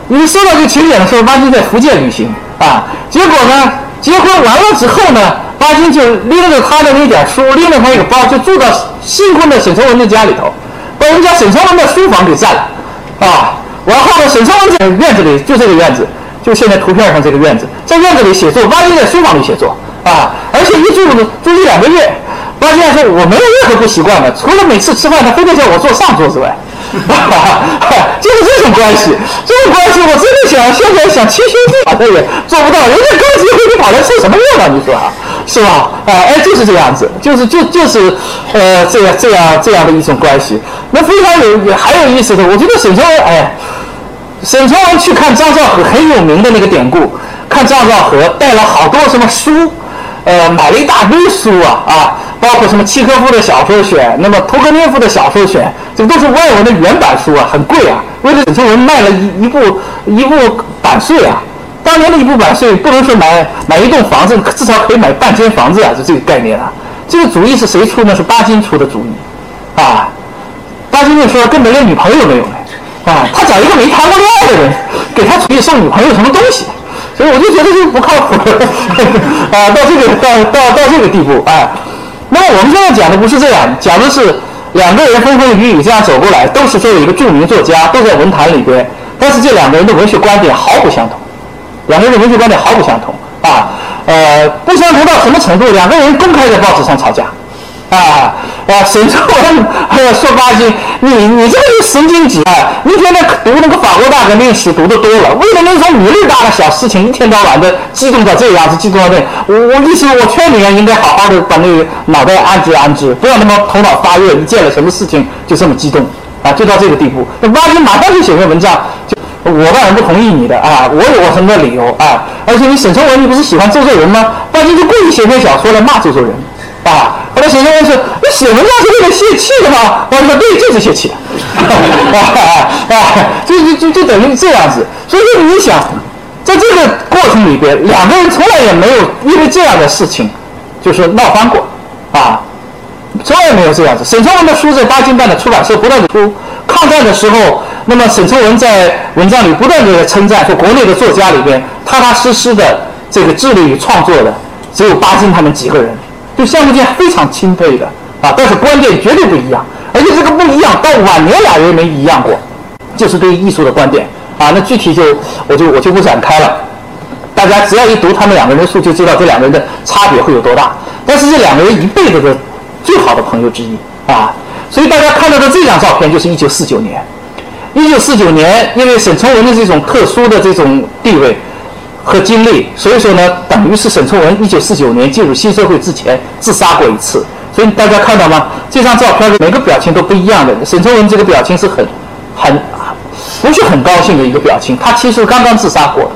因为收到这请柬的时候，巴金在福建旅行啊，结果呢，结婚完了之后呢，巴金就拎着他的那点书，拎着他一个包，就住到新婚的沈从文的家里头，把人家沈从文的书房给占了啊。然后呢，沈从文在院子里，就这个院子，就现在图片上这个院子，在院子里写作，巴金在书房里写作啊，而且一住住一两个月。巴金说：“我没有任何不习惯的，除了每次吃饭他非得叫我坐上桌之外，就是这种关系。这种关系，我真的想现在想亲兄弟啊，他也做不到。人家高级会你跑来凑什么热闹？你说啊，是吧？啊，哎，就是这样子，就是就就是呃这样这样这样的一种关系。那非常有也还有意思的，我觉得沈从文哎，沈从文去看张兆和很有名的那个典故，看张兆和带了好多什么书，呃，买了一大堆书啊啊。”包括什么契诃夫的小说选，那么屠格涅夫的小说选，这都是外文的原版书啊，很贵啊。为了沈从文卖了一一部一部版税啊，当年的一部版税不能说买买一栋房子，至少可以买半间房子啊，是这个概念啊。这个主意是谁出呢？是巴金出的主意啊。巴金就说根本连女朋友都没有呢，啊，他找一个没谈过恋爱的人给他出去送女朋友什么东西？所以我就觉得这个不靠谱 啊，到这个到到到这个地步啊。那么我们现在讲的不是这样，讲的是两个人风风雨雨这样走过来，都是作为一个著名作家，都在文坛里边，但是这两个人的文学观点毫不相同，两个人的文学观点毫不相同啊，呃，不相同到什么程度？两个人公开在报纸上吵架。啊啊！沈从文说巴金，你你这个是神经质啊！你天天读那个法国大革命史读的多了，为了那种米粒大的小事情，一天到晚的激动到这样子，激动到这，我我意思，我劝你啊，应该好好的把那个脑袋安置安置，不要那么头脑发热，一见了什么事情就这么激动啊！就到这个地步，那巴金马上就写篇文章，就我当然不同意你的啊，我有我什么理由啊？而且你沈从文，你不是喜欢周作人吗？巴金就故意写篇小说来骂周作人。啊，后来沈从文说，那写文章是为了泄气的吗？我说对，就是泄气的。啊啊，就就就就等于这样子。所以说你想，在这个过程里边，两个人从来也没有因为这样的事情，就是闹翻过，啊，从来没有这样子。沈从文的书在巴金办的出版社不断的出。抗战的时候，那么沈从文在文章里不断的称赞说，国内的作家里边踏踏实实的这个致力于创作的，只有巴金他们几个人。对项目界非常钦佩的啊，但是观点绝对不一样，而且这个不一样到晚年俩人没一样过，就是对艺术的观点啊。那具体就我就我就不展开了，大家只要一读他们两个人的书，就知道这两个人的差别会有多大。但是这两个人一辈子的最好的朋友之一啊，所以大家看到的这张照片就是一九四九年。一九四九年，因为沈从文的这种特殊的这种地位。和经历，所以说呢，等于是沈从文一九四九年进入新社会之前自杀过一次。所以大家看到吗？这张照片的每个表情都不一样的。沈从文这个表情是很、很不是很高兴的一个表情。他其实刚刚自杀过，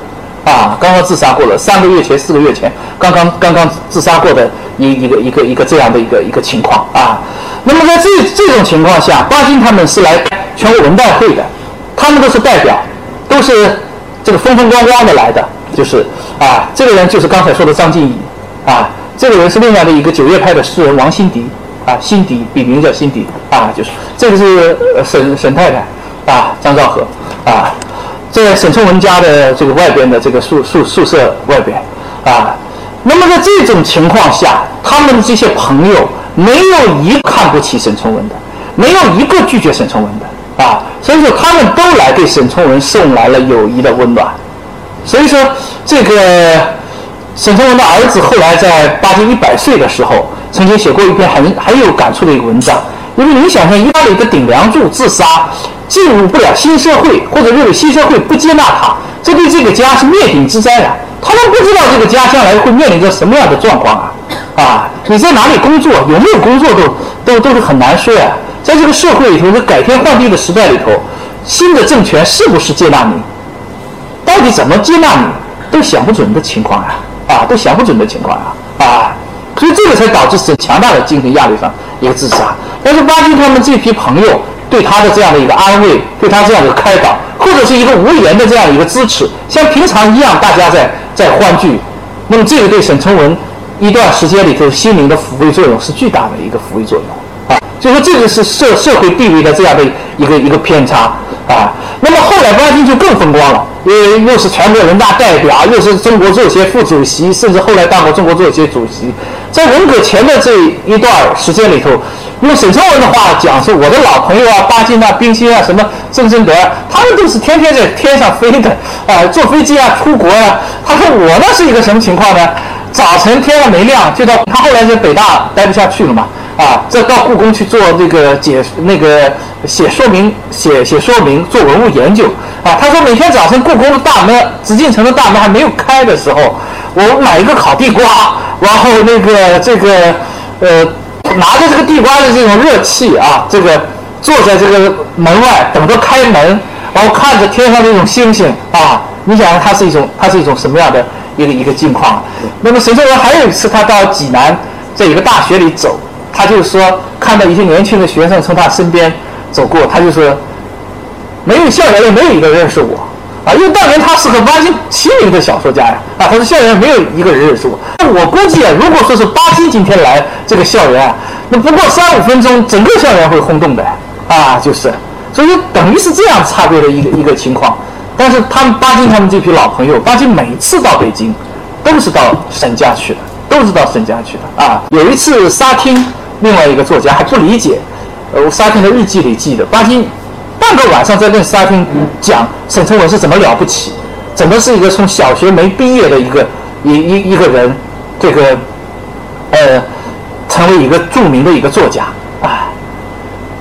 啊，刚刚自杀过了，三个月前、四个月前，刚刚刚刚自杀过的一一个一个一个这样的一个一个情况啊。那么在这这种情况下，巴金他们是来全国文代会的，他们都是代表，都是这个风风光光的来的。就是啊，这个人就是刚才说的张敬怡啊，这个人是另外的一个九月派的诗人王辛迪啊，辛迪笔名叫辛迪啊，就是这个是沈沈太太啊，张兆和啊，在沈从文家的这个外边的这个宿宿宿舍外边啊，那么在这种情况下，他们的这些朋友没有一看不起沈从文的，没有一个拒绝沈从文的啊，所以说他们都来给沈从文送来了友谊的温暖。所以说，这个沈从文的儿子后来在巴金一百岁的时候，曾经写过一篇很很有感触的一个文章。因为你想想，家的一个顶梁柱自杀，进入不了新社会，或者认为新社会不接纳他，这对这个家是灭顶之灾啊！他们不知道这个家将来会面临着什么样的状况啊！啊，你在哪里工作，有没有工作都都都是很难说呀。在这个社会里头，这改天换地的时代里头，新的政权是不是接纳你？到底怎么接纳你，都想不准的情况啊，啊，都想不准的情况啊，啊，所以这个才导致是强大的精神压力上一个自杀。但是巴金他们这批朋友对他的这样的一个安慰，对他这样的开导，或者是一个无言的这样一个支持，像平常一样，大家在在欢聚，那么这个对沈从文一段时间里头心灵的抚慰作用是巨大的一个抚慰作用啊。就说这个是社社会地位的这样的一个一个偏差。啊。那么后来巴金就更风光了，因为又是全国人大代表，又是中国作协副主席，甚至后来当过中国作协主席。在文革前的这一段时间里头，用沈从文的话讲，是我的老朋友啊，巴金啊、冰心啊、什么郑贞德，他们都是天天在天上飞的啊，坐飞机啊、出国啊。他说我那是一个什么情况呢？早晨天还没亮就到，他后来在北大待不下去了嘛。啊，这到故宫去做这个解那个写说明写写说明做文物研究啊。他说每天早晨故宫的大门紫禁城的大门还没有开的时候，我买一个烤地瓜，然后那个这个呃拿着这个地瓜的这种热气啊，这个坐在这个门外等着开门，然后看着天上那种星星啊，你想它是一种它是一种什么样的一个一个境况？那么沈从文还有一次他到济南在一个大学里走。他就说，看到一些年轻的学生从他身边走过，他就说，没有校园里没有一个认识我，啊，因为当年他是个巴金齐名的小说家呀，啊，他说校园没有一个人认识我。我估计啊，如果说是巴金今天来这个校园啊，那不过三五分钟，整个校园会轰动的，啊，就是，所以等于是这样差别的一个一个情况。但是他们巴金他们这批老朋友，巴金每次到北京，都是到沈家去的，都是到沈家去的，啊，有一次沙汀。另外一个作家还不理解，呃，沙汀的日记里记的，巴金半个晚上在跟沙汀讲沈从文是怎么了不起，怎么是一个从小学没毕业的一个一一一个人，这个呃，成为一个著名的一个作家啊，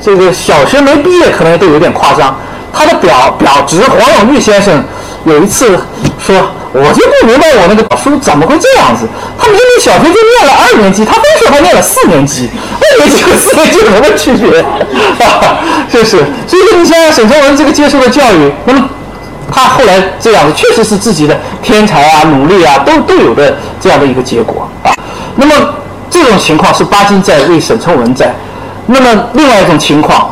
这个小学没毕业可能都有点夸张。他的表表侄黄永玉先生有一次说。我就不明白我那个表叔怎么会这样子？他明明小学就念了二年级，他非说他念了四年级，二年级和四年级有什么区别？啊，就是，所以说你想想沈从文这个接受的教育，那么他后来这样子，确实是自己的天才啊、努力啊，都都有的这样的一个结果啊。那么这种情况是巴金在为沈从文在，那么另外一种情况，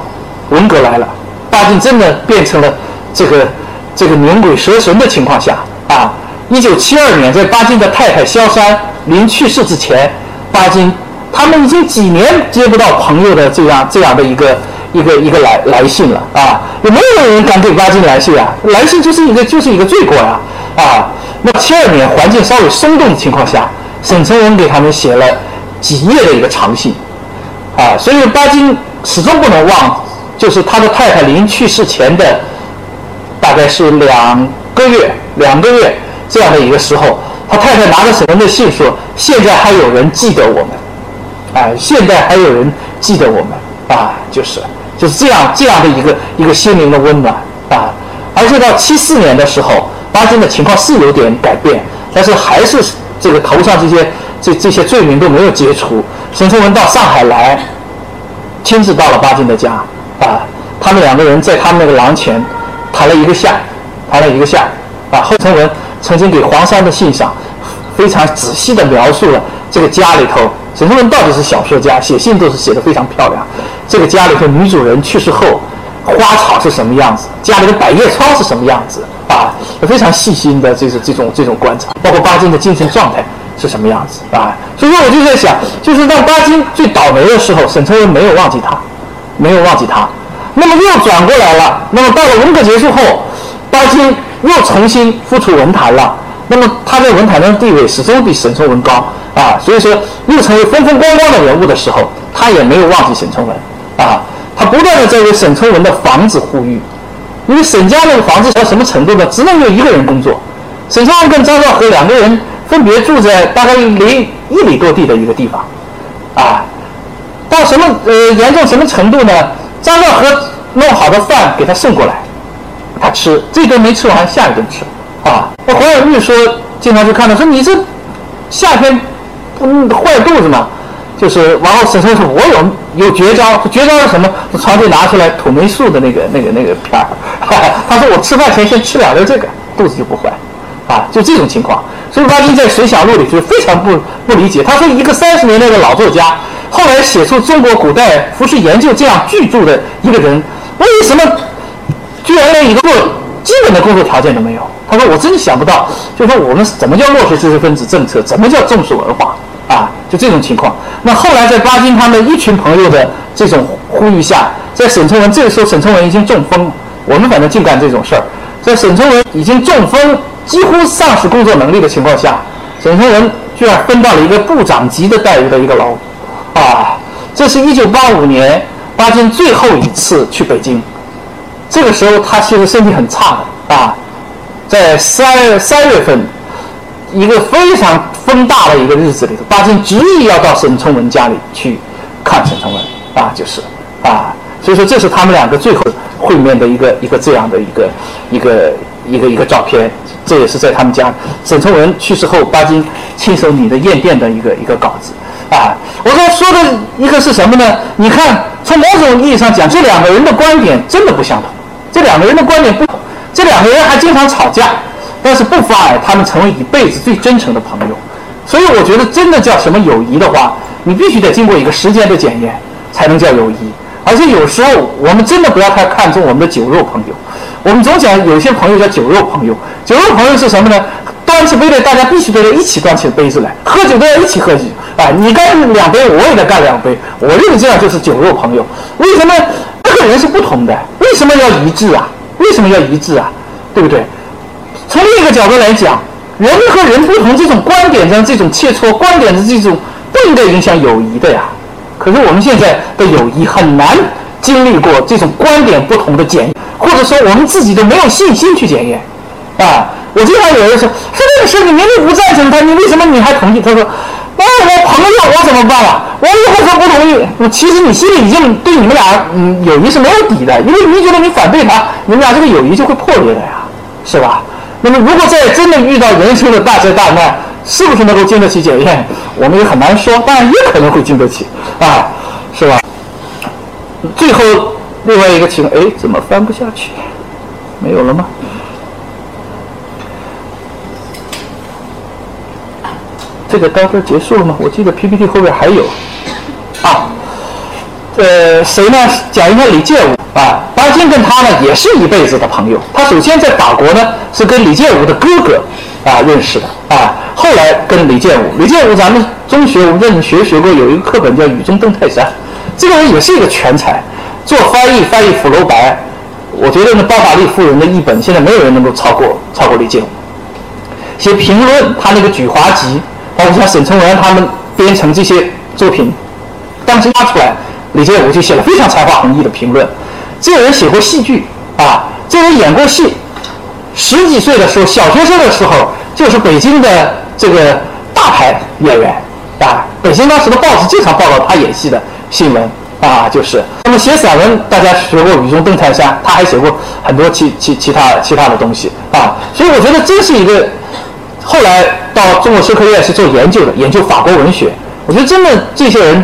文革来了，巴金真的变成了这个这个牛鬼蛇神的情况下啊。一九七二年，在巴金的太太萧山临去世之前，巴金他们已经几年接不到朋友的这样这样的一个一个一个来来信了啊！也没有人敢给巴金来信啊？来信就是一个就是一个罪过呀啊！那七二年环境稍微松动的情况下，沈从文给他们写了几页的一个长信啊，所以巴金始终不能忘，就是他的太太临去世前的大概是两个月两个月。这样的一个时候，他太太拿着沈从文的信说：“现在还有人记得我们，啊，现在还有人记得我们，啊，就是就是这样这样的一个一个心灵的温暖啊。而且到七四年的时候，巴金的情况是有点改变，但是还是这个头上这些这这些罪名都没有解除。沈从文到上海来，亲自到了巴金的家，啊，他们两个人在他们那个廊前谈了一个下，谈了一个下，啊，后从文。曾经给黄山的信上，非常仔细地描述了这个家里头，沈从文到底是小说家，写信都是写得非常漂亮。这个家里头女主人去世后，花草是什么样子，家里的百叶窗是什么样子啊？非常细心的这是这种这种观察，包括巴金的精神状态是什么样子啊？所以说我就在想，就是当巴金最倒霉的时候，沈从文没有忘记他，没有忘记他，那么又转过来了。那么到了文革结束后，巴金。又重新复出文坛了，那么他在文坛的地位始终比沈从文高啊，所以说又成为风风光光的人物的时候，他也没有忘记沈从文啊，他不断的在为沈从文的房子呼吁，因为沈家那个房子到什么程度呢？只能有一个人工作，沈从文跟张兆和两个人分别住在大概离一里多地的一个地方，啊，到什么呃严重什么程度呢？张兆和弄好的饭给他送过来。他吃这顿没吃完，下一顿吃，啊！那黄永玉说，经常去看他，说你这夏天不坏肚子嘛？就是，然后沈从文，我有有绝招，绝招是什么？从床底拿出来土霉素的那个那个那个片儿，他说我吃饭前先吃两粒这个，肚子就不坏，啊，就这种情况。所以巴金在《水响录》里就非常不不理解，他说一个三十年代的老作家，后来写出中国古代服饰研究这样巨著的一个人，为什么？居然连一个基本的工作条件都没有。他说：“我真的想不到，就说我们怎么叫落实知识分子政策，怎么叫重视文化啊？就这种情况。那后来在巴金他们一群朋友的这种呼吁下，在沈从文这个时候，沈从文已经中风，我们反正净干这种事儿。在沈从文已经中风、几乎丧失工作能力的情况下，沈从文居然分到了一个部长级的待遇的一个劳，啊，这是一九八五年巴金最后一次去北京，这个时候他其实身体很差的啊，在三三月份，一个非常风大的一个日子里头，巴金执意要到沈从文家里去看沈从文啊，就是啊，所以说这是他们两个最后。会面的一个一个这样的一个一个一个一个照片，这也是在他们家沈从文去世后，巴金亲手拟的唁电的一个一个稿子啊。我说说的一个是什么呢？你看，从某种意义上讲，这两个人的观点真的不相同。这两个人的观点不同，这两个人还经常吵架，但是不妨碍他们成为一辈子最真诚的朋友。所以我觉得，真的叫什么友谊的话，你必须得经过一个时间的检验，才能叫友谊。而且有时候我们真的不要太看重我们的酒肉朋友，我们总讲有些朋友叫酒肉朋友，酒肉朋友是什么呢？端起杯来，大家必须都要一起端起杯子来，喝酒都要一起喝酒，啊，你干两杯，我也得干两杯，我认为这样就是酒肉朋友。为什么各个人是不同的？为什么要一致啊？为什么要一致啊？对不对？从另一个角度来讲，人和人不同，这种观点上这种切磋，观点的这种不应该影响友谊的呀。可是我们现在的友谊很难经历过这种观点不同的检验，或者说我们自己都没有信心去检验，啊！我经常有人说说这个事你明明不赞成他，你为什么你还同意？他说，那我朋友我怎么办啊？我如果说不同意，其实你心里已经对你们俩嗯友谊是没有底的，因为你觉得你反对他，你们俩这个友谊就会破裂的呀，是吧？那么如果在真的遇到人生的大灾大难，是不是能够经得起检验？我们也很难说，但也可能会经得起，啊，是吧？最后另外一个情况，哎，怎么翻不下去？没有了吗？这个到这结束了吗？我记得 PPT 后边还有，啊，呃，谁呢？讲一下李建武啊，巴金跟他呢也是一辈子的朋友。他首先在法国呢是跟李建武的哥哥啊认识的啊。后来跟李建武，李建武咱们中学我们在学学过，有一个课本叫《雨中登泰山》，这个人也是一个全才，做翻译翻译福楼白，我觉得呢包法利夫人的译本现在没有人能够超过超过李建武。写评论，他那个《举华集》，包括像沈从文他们编成这些作品，当时发出来，李建武就写了非常才华横溢的评论。这人写过戏剧啊，这人演过戏，十几岁的时候，小学生的时候就是北京的。这个大牌演员啊，北京当时的报纸经常报道他演戏的新闻啊，就是。那么写散文，大家学过《雨中登泰山》，他还写过很多其其其他其他的东西啊。所以我觉得真是一个，后来到中国社科院是做研究的，研究法国文学。我觉得真的这些人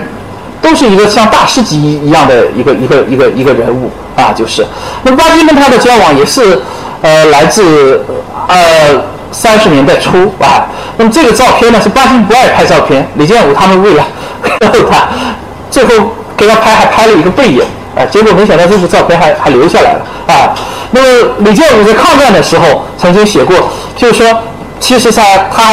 都是一个像大师级一样的一个一个一个一个人物啊，就是。那巴金跟他的交往也是呃来自呃。三十年代初啊，那么这个照片呢是巴金不爱拍照片，李建武他们为了他，最后给他拍还拍了一个背影啊，结果没想到这幅照片还还留下来了啊。那么李建武在抗战的时候曾经写过，就是说，其实上他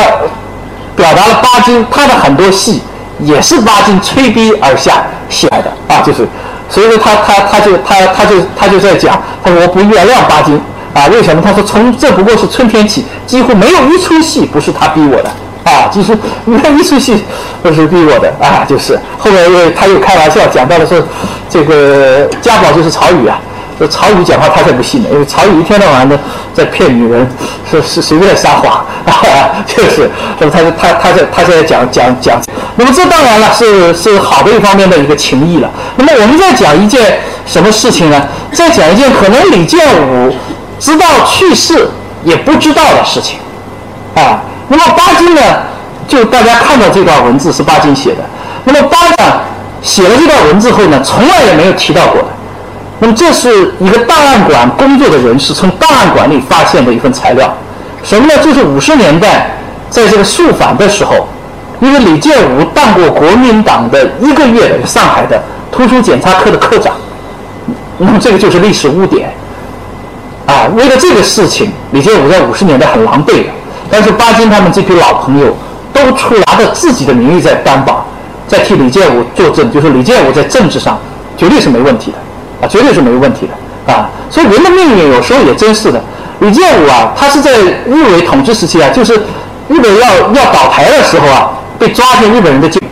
表达了巴金他的很多戏也是巴金催逼而下写来的啊，就是，所以说他他他就他他就他就在讲，他说我不原谅巴金。啊，为什么？他说从这不过是春天起，几乎没有一出戏不是他逼我的啊，就是没有一出戏不是逼我的啊，就是后面又他又开玩笑讲到了说，这个家宝就是曹禺啊，说曹禺讲话他才不信呢，因为曹禺一天到晚的在骗女人，是是随便撒谎 啊，就是，那么他他他在他在讲讲讲，那么这当然了是是好的一方面的一个情谊了。那么我们再讲一件什么事情呢？再讲一件可能李建武。知道去世也不知道的事情，啊，那么巴金呢？就大家看到这段文字是巴金写的。那么巴金写了这段文字后呢，从来也没有提到过的。那么这是一个档案馆工作的人士从档案馆里发现的一份材料，什么呢？就是五十年代在这个肃反的时候，因为李建武当过国民党的一个月的上海的图书检查科的科长，那么这个就是历史污点。啊，为了这个事情，李建武在五十年代很狼狈的。但是巴金他们这批老朋友都出拿着自己的名义在担保，在替李建武作证，就是李建武在政治上绝对是没问题的，绝对是没问题的。啊。所以人的命运有时候也真是的。李建武啊，他是在日伪统治时期啊，就是日本要要倒台的时候啊，被抓进日本人的监，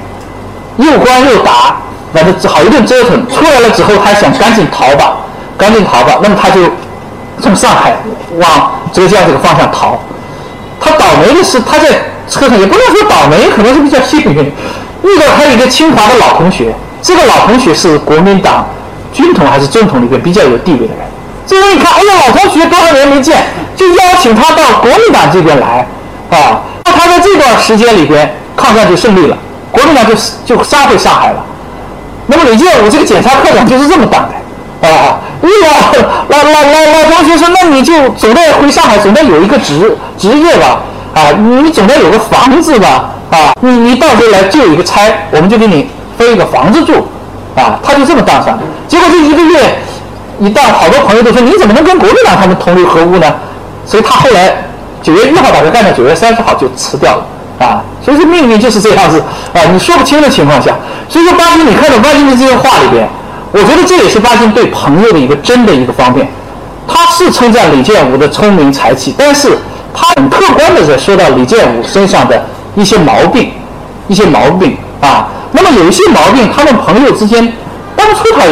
又关又打，反正好一顿折腾。出来了之后，他想赶紧逃吧，赶紧逃吧。那么他就从上海往浙江这个方向逃。他倒霉的是，他在车上也不能说倒霉，可能是比较幸运，遇到他一个清华的老同学。这个老同学是国民党军统还是中统里边比较有地位的人。这人一看，哎呀，老同学多少年没见，就邀请他到国民党这边来，啊，那他在这段时间里边，抗战就胜利了，国民党就就杀回上海了。那么李建武这个检察科长就是这么当的，啊，哎呀，老老老老同学说，那你就总得回上海，总得有一个职职业吧，啊，你总得有个房子吧，啊，你你到时候来就一个差，我们就给你分一个房子住，啊，他就这么当上，结果这一个月。一到，好多朋友都说你怎么能跟国民党他们同流合污呢？所以他后来九月一号把他干到九月三十号就辞掉了啊。所以说命运就是这样子啊，你说不清的情况下。所以说巴金，你看到巴金的这些话里边，我觉得这也是巴金对朋友的一个真的一个方面。他是称赞李建武的聪明才气，但是他很客观的在说到李建武身上的一些毛病，一些毛病啊。那么有一些毛病，他们朋友之间当初他。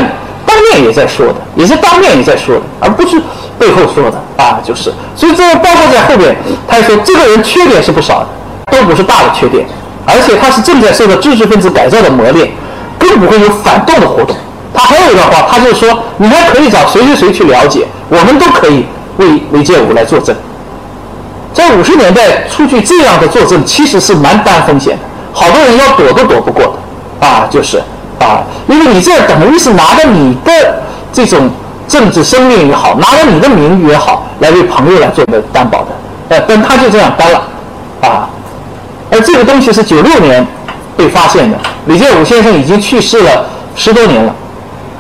当面也在说的，也是当面也在说的，而不是背后说的啊，就是。所以这个包括在后边，他说这个人缺点是不少的，都不是大的缺点，而且他是正在受到知识分子改造的磨练，更不会有反动的活动。他还有一段话，他就说，你还可以找谁谁谁去了解，我们都可以为韦建武来作证。在五十年代出去这样的作证，其实是蛮担风险的，好多人要躲都躲不过的啊，就是。啊，因为你这等于是拿着你的这种政治生命也好，拿着你的名誉也好，来为朋友来做的担保的，呃，但他就这样担了，啊，而这个东西是九六年被发现的，李建武先生已经去世了十多年了，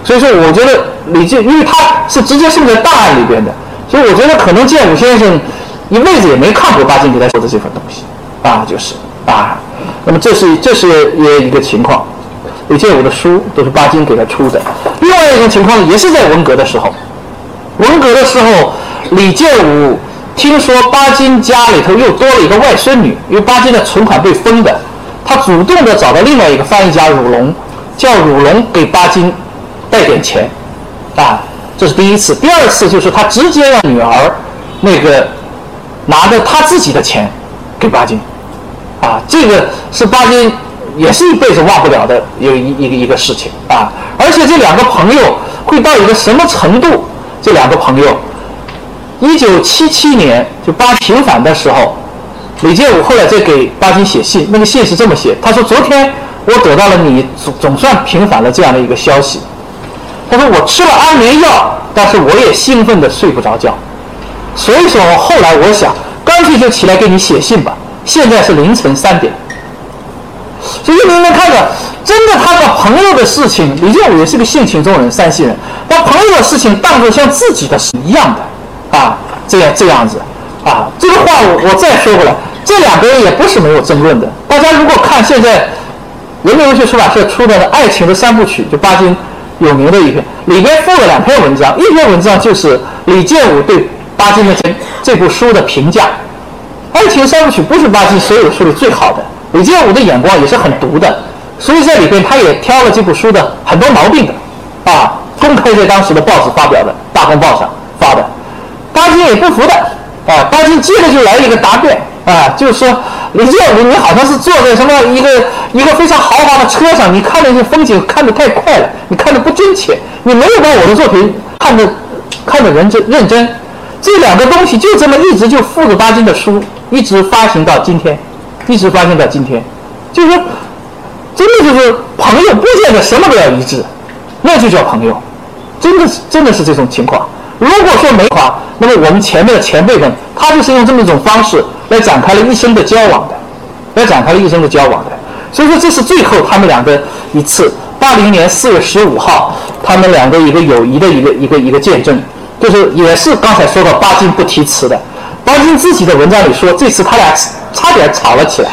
所以说我觉得李建，因为他是直接送在档案里边的，所以我觉得可能建武先生一辈子也没看过巴金给他说的这份东西，啊，就是啊，那么这是这是一个情况。李建武的书都是巴金给他出的。另外一种情况也是在文革的时候，文革的时候，李建武听说巴金家里头又多了一个外孙女，因为巴金的存款被封的，他主动的找到另外一个翻译家汝龙，叫汝龙给巴金带点钱，啊，这是第一次。第二次就是他直接让女儿那个拿着他自己的钱给巴金，啊，这个是巴金。也是一辈子忘不了的有一一个一个事情啊！而且这两个朋友会到一个什么程度？这两个朋友，一九七七年就八平反的时候，李建武后来再给巴金写信，那个信是这么写：他说，昨天我得到了你总总算平反了这样的一个消息。他说我吃了安眠药，但是我也兴奋的睡不着觉。所以说后来我想，干脆就起来给你写信吧。现在是凌晨三点。所以你们看着，真的他把朋友的事情，李建武也是个性情中人，山西人，把朋友的事情当作像自己的事一样的，啊，这样这样子，啊，这个话我我再说回来，这两个人也不是没有争论的。大家如果看现在人民文学出版社出的《爱情的三部曲》，就巴金有名的一篇，里边附了两篇文章，一篇文章就是李建武对巴金的这这部书的评价，《爱情三部曲》不是巴金所有书里最好的。李建武的眼光也是很毒的，所以在里边他也挑了这部书的很多毛病的，啊，公开在当时的报纸发表的《大公报》上发的。巴金也不服的，啊，巴金接着就来一个答辩，啊，就是说李建武你好像是坐在什么一个一个非常豪华的车上，你看那些风景看得太快了，你看得不真切，你没有把我的作品看得看得认真认真。这两个东西就这么一直就附着巴金的书，一直发行到今天。一直发行到今天，就是说，真的就是朋友不见得什么都要一致，那就叫朋友，真的是真的是这种情况。如果说没话，那么我们前面的前辈们，他就是用这么一种方式来展开了一生的交往的，来展开了一生的交往的。所以说，这是最后他们两个一次，八零年四月十五号，他们两个一个友谊的一个一个一个见证，就是也是刚才说到巴金不提词的。巴金自己的文章里说，这次他俩 差点吵了起来，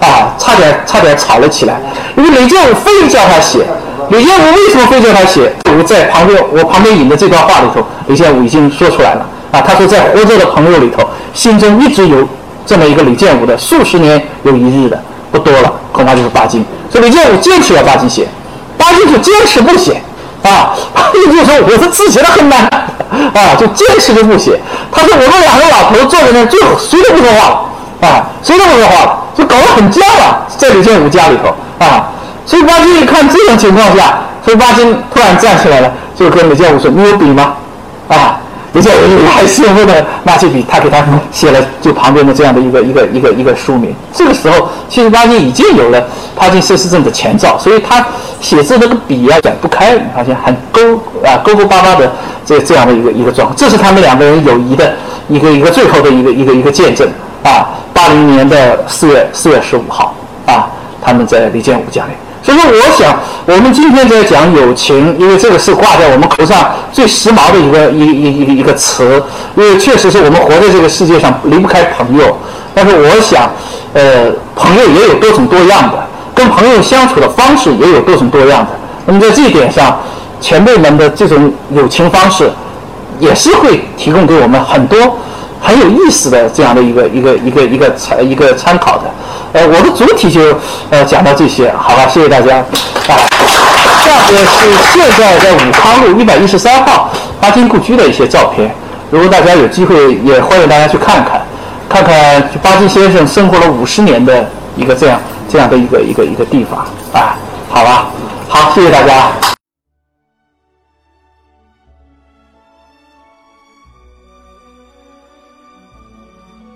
啊，差点差点吵了起来，因为李建武非叫他写。李建武为什么非叫他写？我在旁边，我旁边引的这段话里头，李建武已经说出来了啊。他说，在活着的朋友里头，心中一直有这么一个李建武的，数十年有一日的不多了，恐怕就是巴金。所以李建武坚持要巴金写，巴金就坚持不写啊。巴 金就说：“我是字写的很难啊，就坚持着不写。”他说：“我们两个老头坐在那，就谁都不说话了啊，谁都不说话了，就搞得很僵了，在李建武家里头啊。”所以巴金一看这种情况下，所以巴金突然站起来了，就跟李建武说：“你有笔吗？”啊，李建武还兴奋的拿起笔，他给他写了就旁边的这样的一个一个一个一个书名。这个时候，其实巴金已经有了帕金森氏症的前兆，所以他写字那个笔啊展不开，你发现很勾啊勾勾巴巴的这这样的一个一个状况。这是他们两个人友谊的一个一个最后的一个一个一个见证啊。八零年的四月四月十五号啊，他们在李建武家里。所以说，我想我们今天在讲友情，因为这个是挂在我们头上最时髦的一个一一一一个词，因为确实是我们活在这个世界上离不开朋友。但是我想，呃，朋友也有多种多样的，跟朋友相处的方式也有多种多样的。那么在这一点上，前辈们的这种友情方式，也是会提供给我们很多很有意思的这样的一个一个一个一个参一个参考的。呃，我的主体就呃讲到这些，好吧，谢谢大家。啊，下边是现在在武康路一百一十三号巴金故居的一些照片，如果大家有机会，也欢迎大家去看看，看看巴金先生生活了五十年的一个这样这样的一个一个一个地方啊，好吧，好，谢谢大家。